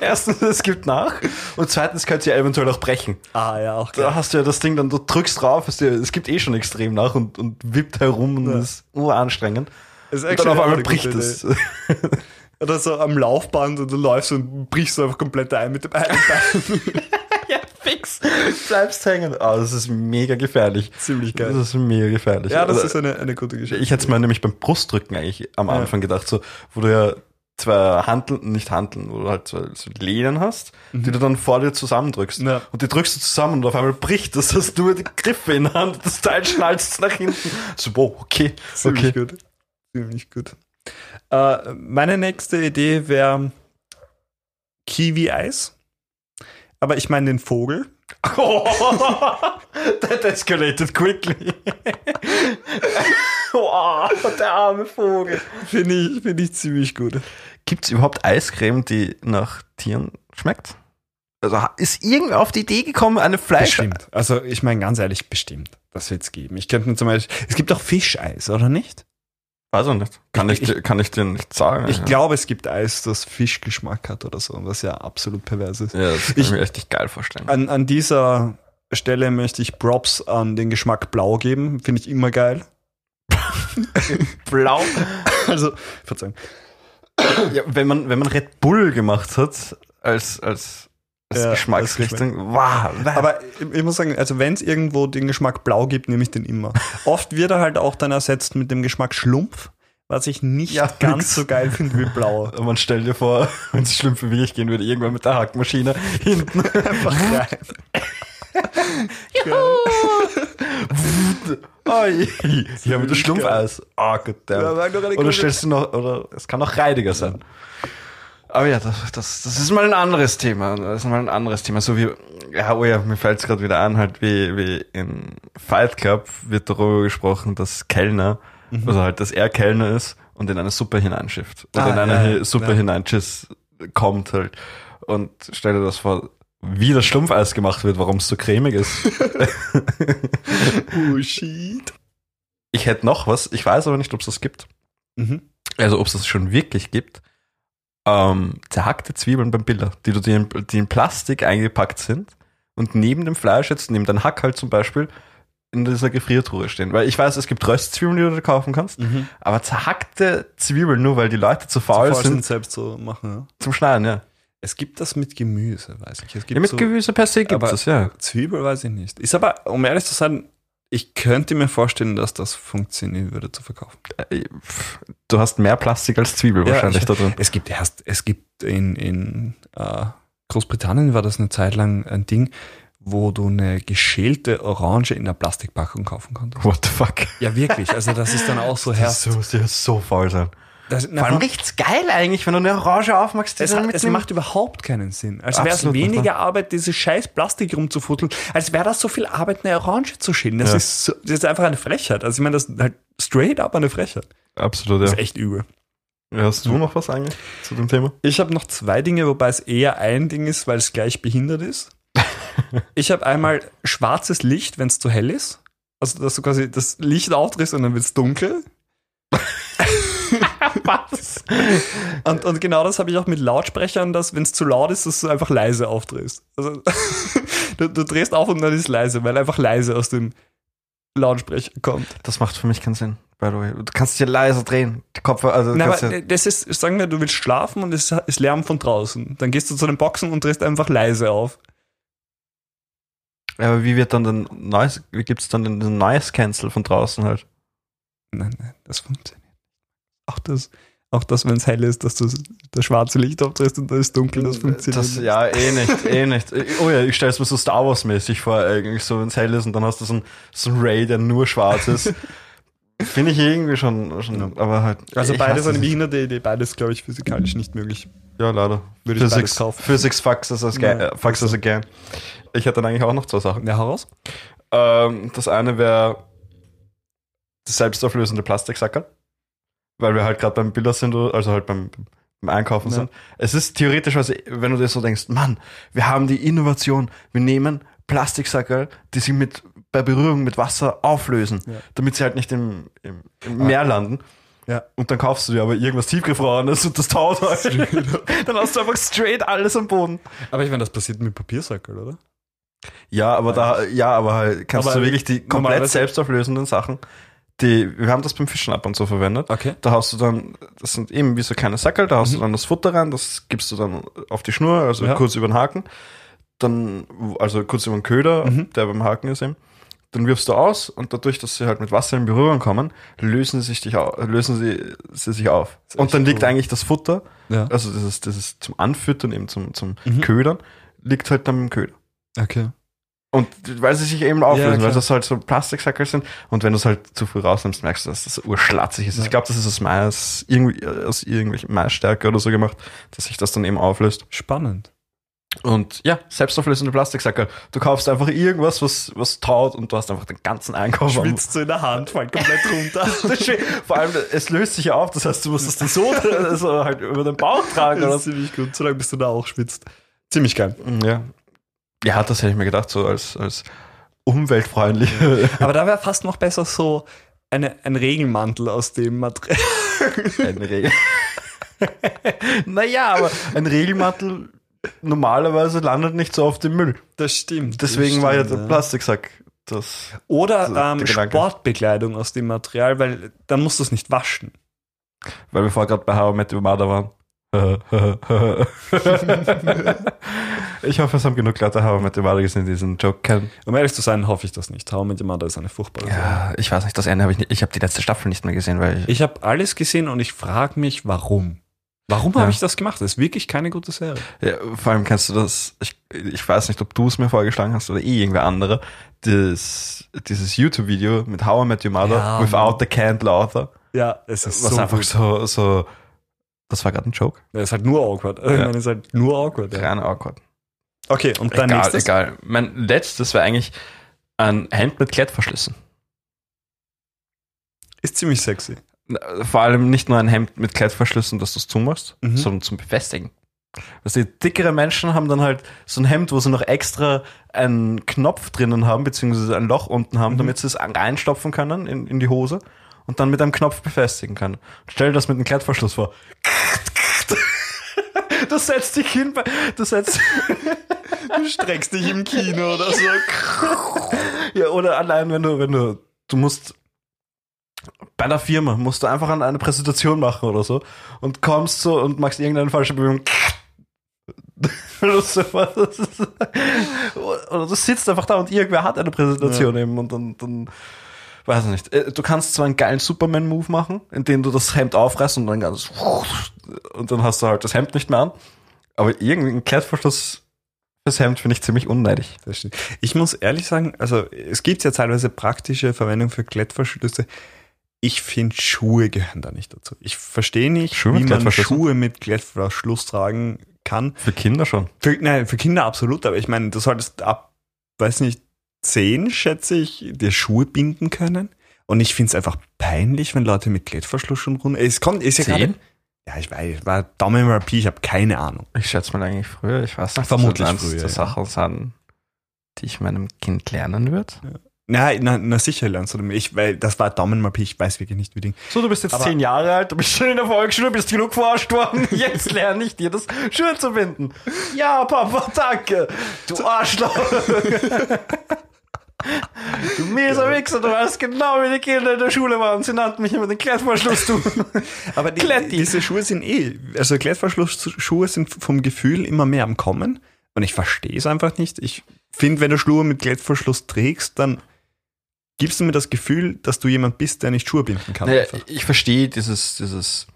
Erstens, es gibt nach. Und zweitens könnte es ja eventuell auch brechen. ah, ja, auch Da klar. hast du ja das Ding dann, du drückst drauf, es, dir, es gibt eh schon extrem nach und, und wippt herum und Ja. ist uranstrengend. Das ist Und dann auf einmal bricht es. Oder so am Laufband und du läufst und brichst einfach komplett ein mit dem einen Bein. *laughs* ja, fix. Bleibst hängen. Ah, das ist mega gefährlich. Ziemlich Das geil. ist mega gefährlich. Ja, das Also, ist eine, eine gute Geschichte. ich hätte es mir nämlich beim Brustdrücken eigentlich am Ja. Anfang gedacht, so, wo du ja zwei Handeln, nicht Handeln, wo du halt zwei so Lehnen hast, die du dann vor dir zusammendrückst. Mhm. Ja. Und die drückst du zusammen und auf einmal bricht das, hast du die Griffe in der Hand, das Teil schnallst nach hinten. So, wow, okay, Ziemlich okay. gut. Ziemlich gut. Äh, meine nächste Idee wäre Kiwi-Eis. Aber ich meine den Vogel. Oh, *laughs* that escalated quickly. *laughs* wow, der arme Vogel. Finde ich, finde ich ziemlich gut. Gibt es überhaupt Eiscreme, die nach Tieren schmeckt? Also ist irgendwer auf die Idee gekommen, eine Fleisch... Bestimmt. Also ich meine ganz ehrlich, bestimmt. Das wird es geben. Ich könnte mir zum Beispiel. Es gibt auch Fischeis, oder nicht? Weiß ich nicht. Kann ich, Ich- dir- kann ich dir nicht sagen. Ich ja. glaube, es gibt Eis, das Fischgeschmack hat oder so, was ja absolut pervers ist. Ja, das kann ich, Ich- mir echt nicht geil vorstellen. An, an dieser Stelle möchte ich Props an den Geschmack Blau geben. Finde ich immer geil. *laughs* Blau. Also, Verzeihung. ja, wenn man, wenn man Red Bull gemacht hat, als, als, Ja, Geschmacksrichtung, wow. Aber ich, ich muss sagen, also wenn es irgendwo den Geschmack Blau gibt, nehme ich den immer. *laughs* Oft wird er halt auch dann ersetzt mit dem Geschmack Schlumpf, was ich nicht Ja, ganz fix. so geil finde wie Blau. *laughs* man stellt dir vor, wenn es schlimm für wirklich gehen würde, irgendwann mit der Hackmaschine hinten. *laughs* Einfach rein. Oh, hier mit dem Schlumpfeis. Oh Gott, Ja, war doch eine Oder stellst du noch, oder es kann auch reidiger sein. Aber ja, das, das, das ist mal ein anderes Thema. Das ist mal ein anderes Thema. So wie, ja, oh ja, mir fällt es gerade wieder an, halt wie, wie in Fight Club wird darüber gesprochen, dass Kellner, also halt, dass er Kellner ist und in eine Suppe hineinschifft. Oder Ah, in eine ja, Suppe ja. hineinschiss kommt halt. Und stell dir das vor, wie das Schlumpfeis gemacht wird, warum es so cremig ist. *laughs* Oh, shit. Ich hätte noch was, ich weiß aber nicht, ob es das gibt. Mhm. also ob es das schon wirklich gibt, ähm, zerhackte Zwiebeln beim Biller, die, die, in, die in Plastik eingepackt sind und neben dem Fleisch jetzt, neben deinem Hack halt zum Beispiel, in dieser Gefriertruhe stehen. Weil ich weiß, es gibt Röstzwiebeln, die du da kaufen kannst, Mhm. aber zerhackte Zwiebeln, nur weil die Leute zu faul Faul sind sind selbst so machen. Ja. zum Schneiden, ja. Es gibt das mit Gemüse, weiß ich. Es gibt ja mit so, Gemüse per se gibt es, ja. Zwiebel weiß ich nicht. Ist aber, um ehrlich zu sein, ich könnte mir vorstellen, dass das funktionieren würde zu verkaufen. Äh, Du hast mehr Plastik als Zwiebel Ja, wahrscheinlich ich- da drin. Es gibt erst, es gibt in, in äh, Großbritannien war das eine Zeit lang ein Ding, wo du eine geschälte Orange in einer Plastikpackung kaufen konntest. What the fuck? Ja, wirklich. Also das ist dann auch so so, das muss so faul sein. Das, Vor allem riecht's geil eigentlich, wenn du eine Orange aufmachst. die es, es macht überhaupt keinen Sinn. Als wäre es Absolut nicht, weniger Arbeit, diese scheiß Plastik rumzufutteln, als wäre das so viel Arbeit, eine Orange zu schälen. Das, Ja. ist so, das ist einfach eine Frechheit. Also ich meine, das ist halt straight up eine Frechheit. Absolut, Das ja. ist echt übel. Ja, Hast du noch was eigentlich zu dem Thema? Ich habe noch zwei Dinge, wobei es eher ein Ding ist, weil es gleich behindert ist. *laughs* Ich habe einmal schwarzes Licht, wenn es zu hell ist. Also, dass du quasi das Licht aufdrehst und dann wird es dunkel. *laughs* Was? Und, und genau das habe ich auch mit Lautsprechern, dass wenn es zu laut ist, dass du einfach leise aufdrehst. Also, *laughs* du, du drehst auf und dann ist leise, weil einfach leise aus dem Lautsprecher kommt. Das macht für mich keinen Sinn, by the way. Du kannst dich leiser drehen. Die Kopfhörer, also Na, aber ja, das ist, sagen wir, du willst schlafen und es ist Lärm von draußen. Dann gehst du zu den Boxen und drehst einfach leise auf. aber wie wird dann den Noise, wie gibt's dann den, den Noise Cancel von draußen halt? Nein, nein, das funktioniert. Auch das, auch das, wenn es hell ist, dass du das schwarze Licht aufdrehst und da ist dunkel, das funktioniert. Das, ja, eh nicht, eh nicht. Oh ja, ich stelle es mir so Star Wars mäßig vor, eigentlich so, wenn es hell ist und dann hast du so ein, so ein Ray, der nur schwarz ist. *laughs* Finde ich irgendwie schon, schon aber halt. Also beides eine behinderte Idee, beides, glaube ich, physikalisch nicht möglich. Ja, leider. Würde ich beides Physics, kaufen. Physics fucks us, again, Ja, äh, fucks us again. Ich hätte dann eigentlich auch noch zwei Sachen. Ja, heraus? Ähm, das eine wäre das selbstauflösende Plastiksackerl. Weil wir halt gerade beim Bilder sind, also halt beim, beim Einkaufen Ja. sind. Es ist theoretisch, also, wenn du dir so denkst, Mann, wir haben die Innovation, wir nehmen Plastiksackerl, die sich mit, bei Berührung mit Wasser auflösen, Ja. damit sie halt nicht im, im, im Meer landen. Ja. Und dann kaufst du dir aber irgendwas tiefgefrorenes und das taut halt. *laughs* dann hast du einfach straight alles am Boden. Aber ich meine, das passiert mit Papiersackel, oder? Ja, aber da, ja, aber halt kannst Aber du wirklich die komplett selbstauflösenden Sachen, die, wir haben das beim Fischen ab und zu verwendet. Okay. Da hast du dann, das sind eben wie so kleine Sackel, da hast du dann das Futter rein, das gibst du dann auf die Schnur, also Ja. kurz über den Haken. Dann, also kurz über den Köder, Mhm. der beim Haken ist eben. Dann wirfst du aus und dadurch, dass sie halt mit Wasser in Berührung kommen, lösen sie sich, dich au- lösen sie, sie sich auf. Und dann liegt cool. eigentlich das Futter, Ja. also das ist, das ist zum Anfüttern, eben zum, zum Mhm. Ködern, liegt halt dann im Köder. Okay. Und weil sie sich eben auflösen, klar. weil das halt so Plastiksackel sind. Und wenn du es halt zu früh rausnimmst, merkst du, dass das urschlatzig ist. Ja. Ich glaube, das ist aus Mais, irgendwie, aus irgendwelchen Maisstärke oder so gemacht, dass sich das dann eben auflöst. Spannend. Und ja, selbstauflösende Plastiksackel. Du kaufst einfach irgendwas, was, was taut und du hast einfach den ganzen Einkauf Schwitzt so in der Hand, fällt komplett runter. *laughs* Das. Vor allem, es löst sich ja auf, das heißt, du musst es dann so, so halt über den Bauch tragen Das oder ist so. ziemlich gut, solange bis du da auch schwitzt. Ziemlich geil. Ja. Ja, das hätte ich mir gedacht, so als, als umweltfreundliche. *laughs* Aber da wäre fast noch besser so eine, ein Regenmantel aus dem Material. *laughs* Ein Regel. *laughs* naja, aber ein Regelmantel normalerweise landet nicht so oft im Müll. Das stimmt. Deswegen das war ja stimmt, der Plastiksack das. Oder ähm. Sportbekleidung aus dem Material, weil dann musst du es nicht waschen. Weil wir vorher gerade bei How I Met Your Mother waren. *laughs* ich hoffe, es haben genug Leute How I Met Your Mother gesehen, die diesen Joke kennen. Um ehrlich zu sein, hoffe ich das nicht. How mit Mother ist eine furchtbare Serie. Ja, ich weiß nicht, das Ende habe ich nicht. Ich habe die letzte Staffel nicht mehr gesehen, weil ich. Ich habe alles gesehen und ich frage mich, warum. Warum Ja. habe ich das gemacht? Das ist wirklich keine gute Serie. Ja, vor allem kennst du das, ich, ich weiß nicht, ob du es mir vorgeschlagen hast oder eh irgendwer andere, das, dieses YouTube-Video mit How I Met Your Mother Ja, without Mann. the canned laughter. Ja, es ist Was so einfach gut. so, so, das war gerade ein Joke. Ja, ist halt nur awkward. Ich *laughs* meine, ist halt nur awkward. Ja. Rein awkward. Okay, und dann Egal, nächstes. egal. Mein letztes wäre eigentlich ein Hemd mit Klettverschlüssen. Ist ziemlich sexy. Vor allem nicht nur ein Hemd mit Klettverschlüssen, dass du es zumachst, Mhm. sondern zum Befestigen. Was die dickere Menschen haben dann halt so ein Hemd, wo sie noch extra einen Knopf drinnen haben, beziehungsweise ein Loch unten haben, Mhm. damit sie es reinstopfen können in, in die Hose und dann mit einem Knopf befestigen können. Stell dir das mit einem Klettverschluss vor. Du setzt dich hin, bei, du setzt, Du streckst dich im Kino oder so. ja, oder allein, wenn du, wenn du, du musst, bei einer Firma musst du einfach an eine Präsentation machen oder so und kommst so und machst irgendeine falsche Bewegung. Oder du sitzt einfach da und irgendwer hat eine Präsentation eben und dann, dann weiß ich nicht. Äh, Du kannst zwar einen geilen Superman-Move machen, indem du das Hemd aufreißt und dann ganz und dann hast du halt das Hemd nicht mehr an. Aber irgendwie ein Klettverschluss fürs Hemd finde ich ziemlich unneidig. Ich muss ehrlich sagen, also es gibt ja teilweise praktische Verwendung für Klettverschlüsse. Ich finde, Schuhe gehören da nicht dazu. Ich verstehe nicht, Schuhe wie man? Schuhe mit Klettverschluss tragen kann. Für Kinder schon. Für, nein, für Kinder absolut, aber ich meine, du solltest ab, weiß nicht, zehn, schätze ich, dir Schuhe binden können. Und ich finde es einfach peinlich, wenn Leute mit Klettverschluss schon runter. Es kommt, ist ja Zehn? gerade. Ja, ich weiß, war Daumen mal Pi, ich habe keine Ahnung. Ich schätze mal eigentlich früher, ich weiß nicht. Vermutlich das wird eins früher, ja. Sachen sind. die ich meinem Kind lernen würde. Na, na, na sicher lernst du damit. Ich, weil das war Daumen mal Pi, ich weiß wirklich nicht, wie Ding. So, du bist jetzt Aber- zehn Jahre alt, du bist schon in der Volksschule, bist genug verarscht worden. *laughs* Jetzt lerne ich dir das Schuhe zu binden. Ja, Papa, danke. Du Arschloch. *laughs* Du mieser Wichser, du weißt genau, wie die Kinder in der Schule waren. Sie nannten mich immer den Klettverschluss, du. Aber die, Kletti. diese Schuhe sind eh, also Klettverschlussschuhe sind vom Gefühl immer mehr am Kommen. Und ich verstehe es einfach nicht. Ich finde, wenn du Schuhe mit Klettverschluss trägst, dann gibst du mir das Gefühl, dass du jemand bist, der nicht Schuhe binden kann. Naja, ich verstehe dieses, dieses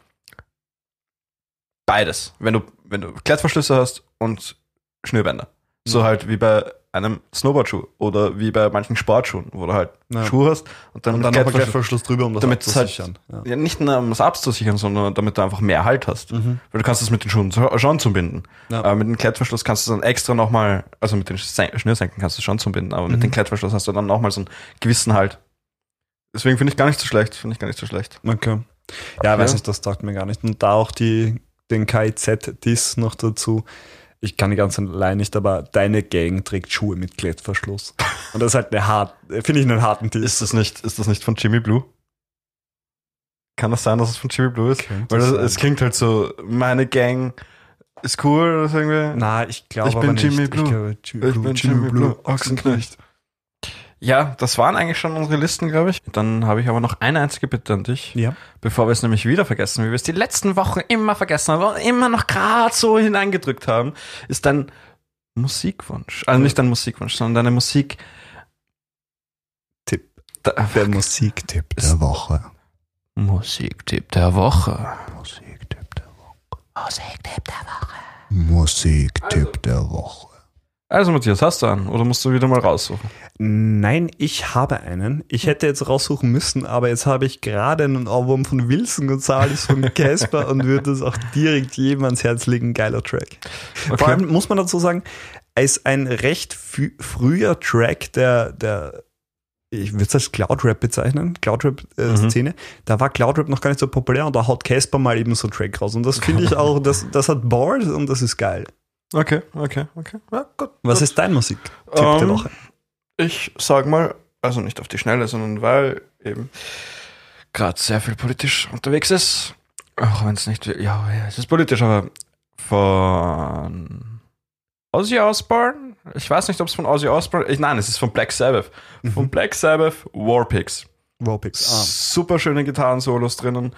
beides. Wenn du, wenn du Klettverschlüsse hast und Schnürbänder. So Mhm. halt wie bei einem Snowboardschuh oder wie bei manchen Sportschuhen, wo du halt Ja. Schuhe hast und dann, Und mit dann Klettverschluss- drüber, um das Damit halt- abzusichern. Ja. Ja, nicht nur um es abzusichern, sondern damit du einfach mehr Halt hast. Mhm. Weil du kannst es mit den Schuhen schon zubinden. Ja. Aber mit dem Klettverschluss kannst du dann extra nochmal, also mit den Sen- Schnürsenken kannst du schon zubinden, aber mit Mhm. dem Klettverschluss hast du dann nochmal so einen gewissen Halt. Deswegen finde ich gar nicht so schlecht, finde ich gar nicht so schlecht. Okay. Ja, weiß Ja. nicht, das taugt mir gar nicht. Und da auch die, den KIZ-Diss noch dazu. Ich kann die ganze allein nicht, aber deine Gang trägt Schuhe mit Klettverschluss. Und das ist halt eine hart, finde ich einen harten Diss. Ist das nicht, ist das nicht von Jimmy Blue? Kann das sein, dass es von Jimmy Blue ist? Könnte Weil das, es klingt halt so, meine Gang ist cool oder so irgendwie. Na, ich glaube Ich bin. Jimmy Blue. Ich, glaube, Jimmy Ich bin Jimmy Blue, Ochsenknecht. Ja, das waren eigentlich schon unsere Listen, glaube ich. Dann habe ich aber noch eine einzige Bitte an dich. Ja. Bevor wir es nämlich wieder vergessen, wie wir es die letzten Wochen immer vergessen haben und immer noch gerade so hineingedrückt haben, ist dein Musikwunsch. Also nicht dein Musikwunsch, sondern deine Musik. Tipp. Der Musiktipp der Woche. Musiktipp der Woche. Musiktipp der Woche. Musiktipp der Woche. Musiktipp der Woche. Also Matthias, hast du einen oder musst du wieder mal raussuchen? Nein, ich habe einen. Ich hätte jetzt raussuchen müssen, aber jetzt habe ich gerade einen Ohrwurm von Wilson Gonzalez von *laughs* Casper und würde es auch direkt jedem ans Herz legen. Geiler Track. Vor allem muss man dazu sagen, ist ein recht früher Track der, der ich würde es als Cloud-Rap bezeichnen, Mhm. Cloud-Rap-Szene. Da war Cloud-Rap noch gar nicht so populär und da haut Casper mal eben so einen Track raus. Und das finde ich *laughs* auch, das, das hat Bars und das ist geil. Okay, okay, okay. Ja, gut. Was gut. ist dein Musiktipp der Ähm, Woche? Ich sag mal, also nicht auf die Schnelle, sondern weil eben gerade sehr viel politisch unterwegs ist. Auch wenn es nicht, ja, ja, es ist politisch, aber von Ozzy Osbourne. Ich weiß nicht, ob es von Ozzy Osbourne, ich, nein, es ist von Black Sabbath. Von Black Sabbath, Warpigs. Warpix. Super schöne Gitarren-Solos drinnen.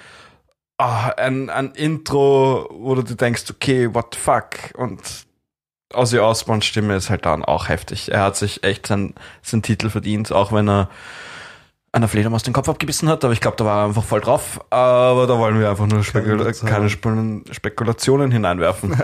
Ah, ein, ein Intro, wo du dir denkst, okay, what the fuck? Und Ozzy Osbournes Stimme ist halt dann auch heftig. Er hat sich echt seinen, seinen Titel verdient, auch wenn er einer Fledermaus den Kopf abgebissen hat, aber ich glaube, da war er einfach voll drauf. Aber da wollen wir einfach nur Spekula Keine Spekulationen hineinwerfen.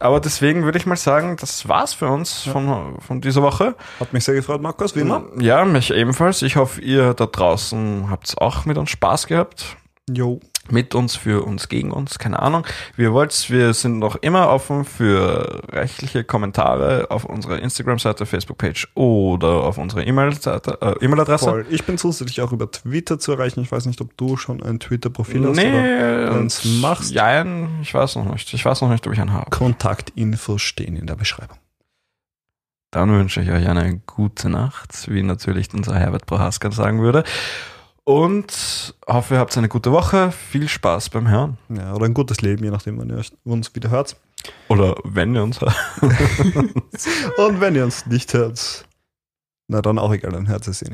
aber deswegen würde ich mal sagen, das war's für uns von, von dieser Woche. Hat mich sehr gefreut, Markus, wie immer. Ja, mich ebenfalls. Ich hoffe, ihr da draußen habt auch mit uns Spaß gehabt. Jo. Mit uns, für uns, gegen uns, keine Ahnung. Wie ihr wollt, wir sind noch immer offen für rechtliche Kommentare auf unserer Instagram-Seite, Facebook-Page oder auf unserer E-Mail-Seite, äh, E-Mail-Adresse. Voll. Ich bin zusätzlich auch über Twitter zu erreichen. Ich weiß nicht, ob du schon ein Twitter-Profil hast Nee, oder und wenn's machst. Ja, ich weiß noch nicht. Ich weiß noch nicht, ob ich einen habe. Kontaktinfos stehen in der Beschreibung. Dann wünsche ich euch eine gute Nacht, wie natürlich unser Herbert Prohaska sagen würde. Und hoffe, ihr habt eine gute Woche. Viel Spaß beim Hören. Ja, oder ein gutes Leben, je nachdem, wann ihr uns wieder hört. Oder wenn ihr uns hört. *laughs* Und wenn ihr uns nicht hört, na dann auch egal, dann hört es eh nicht.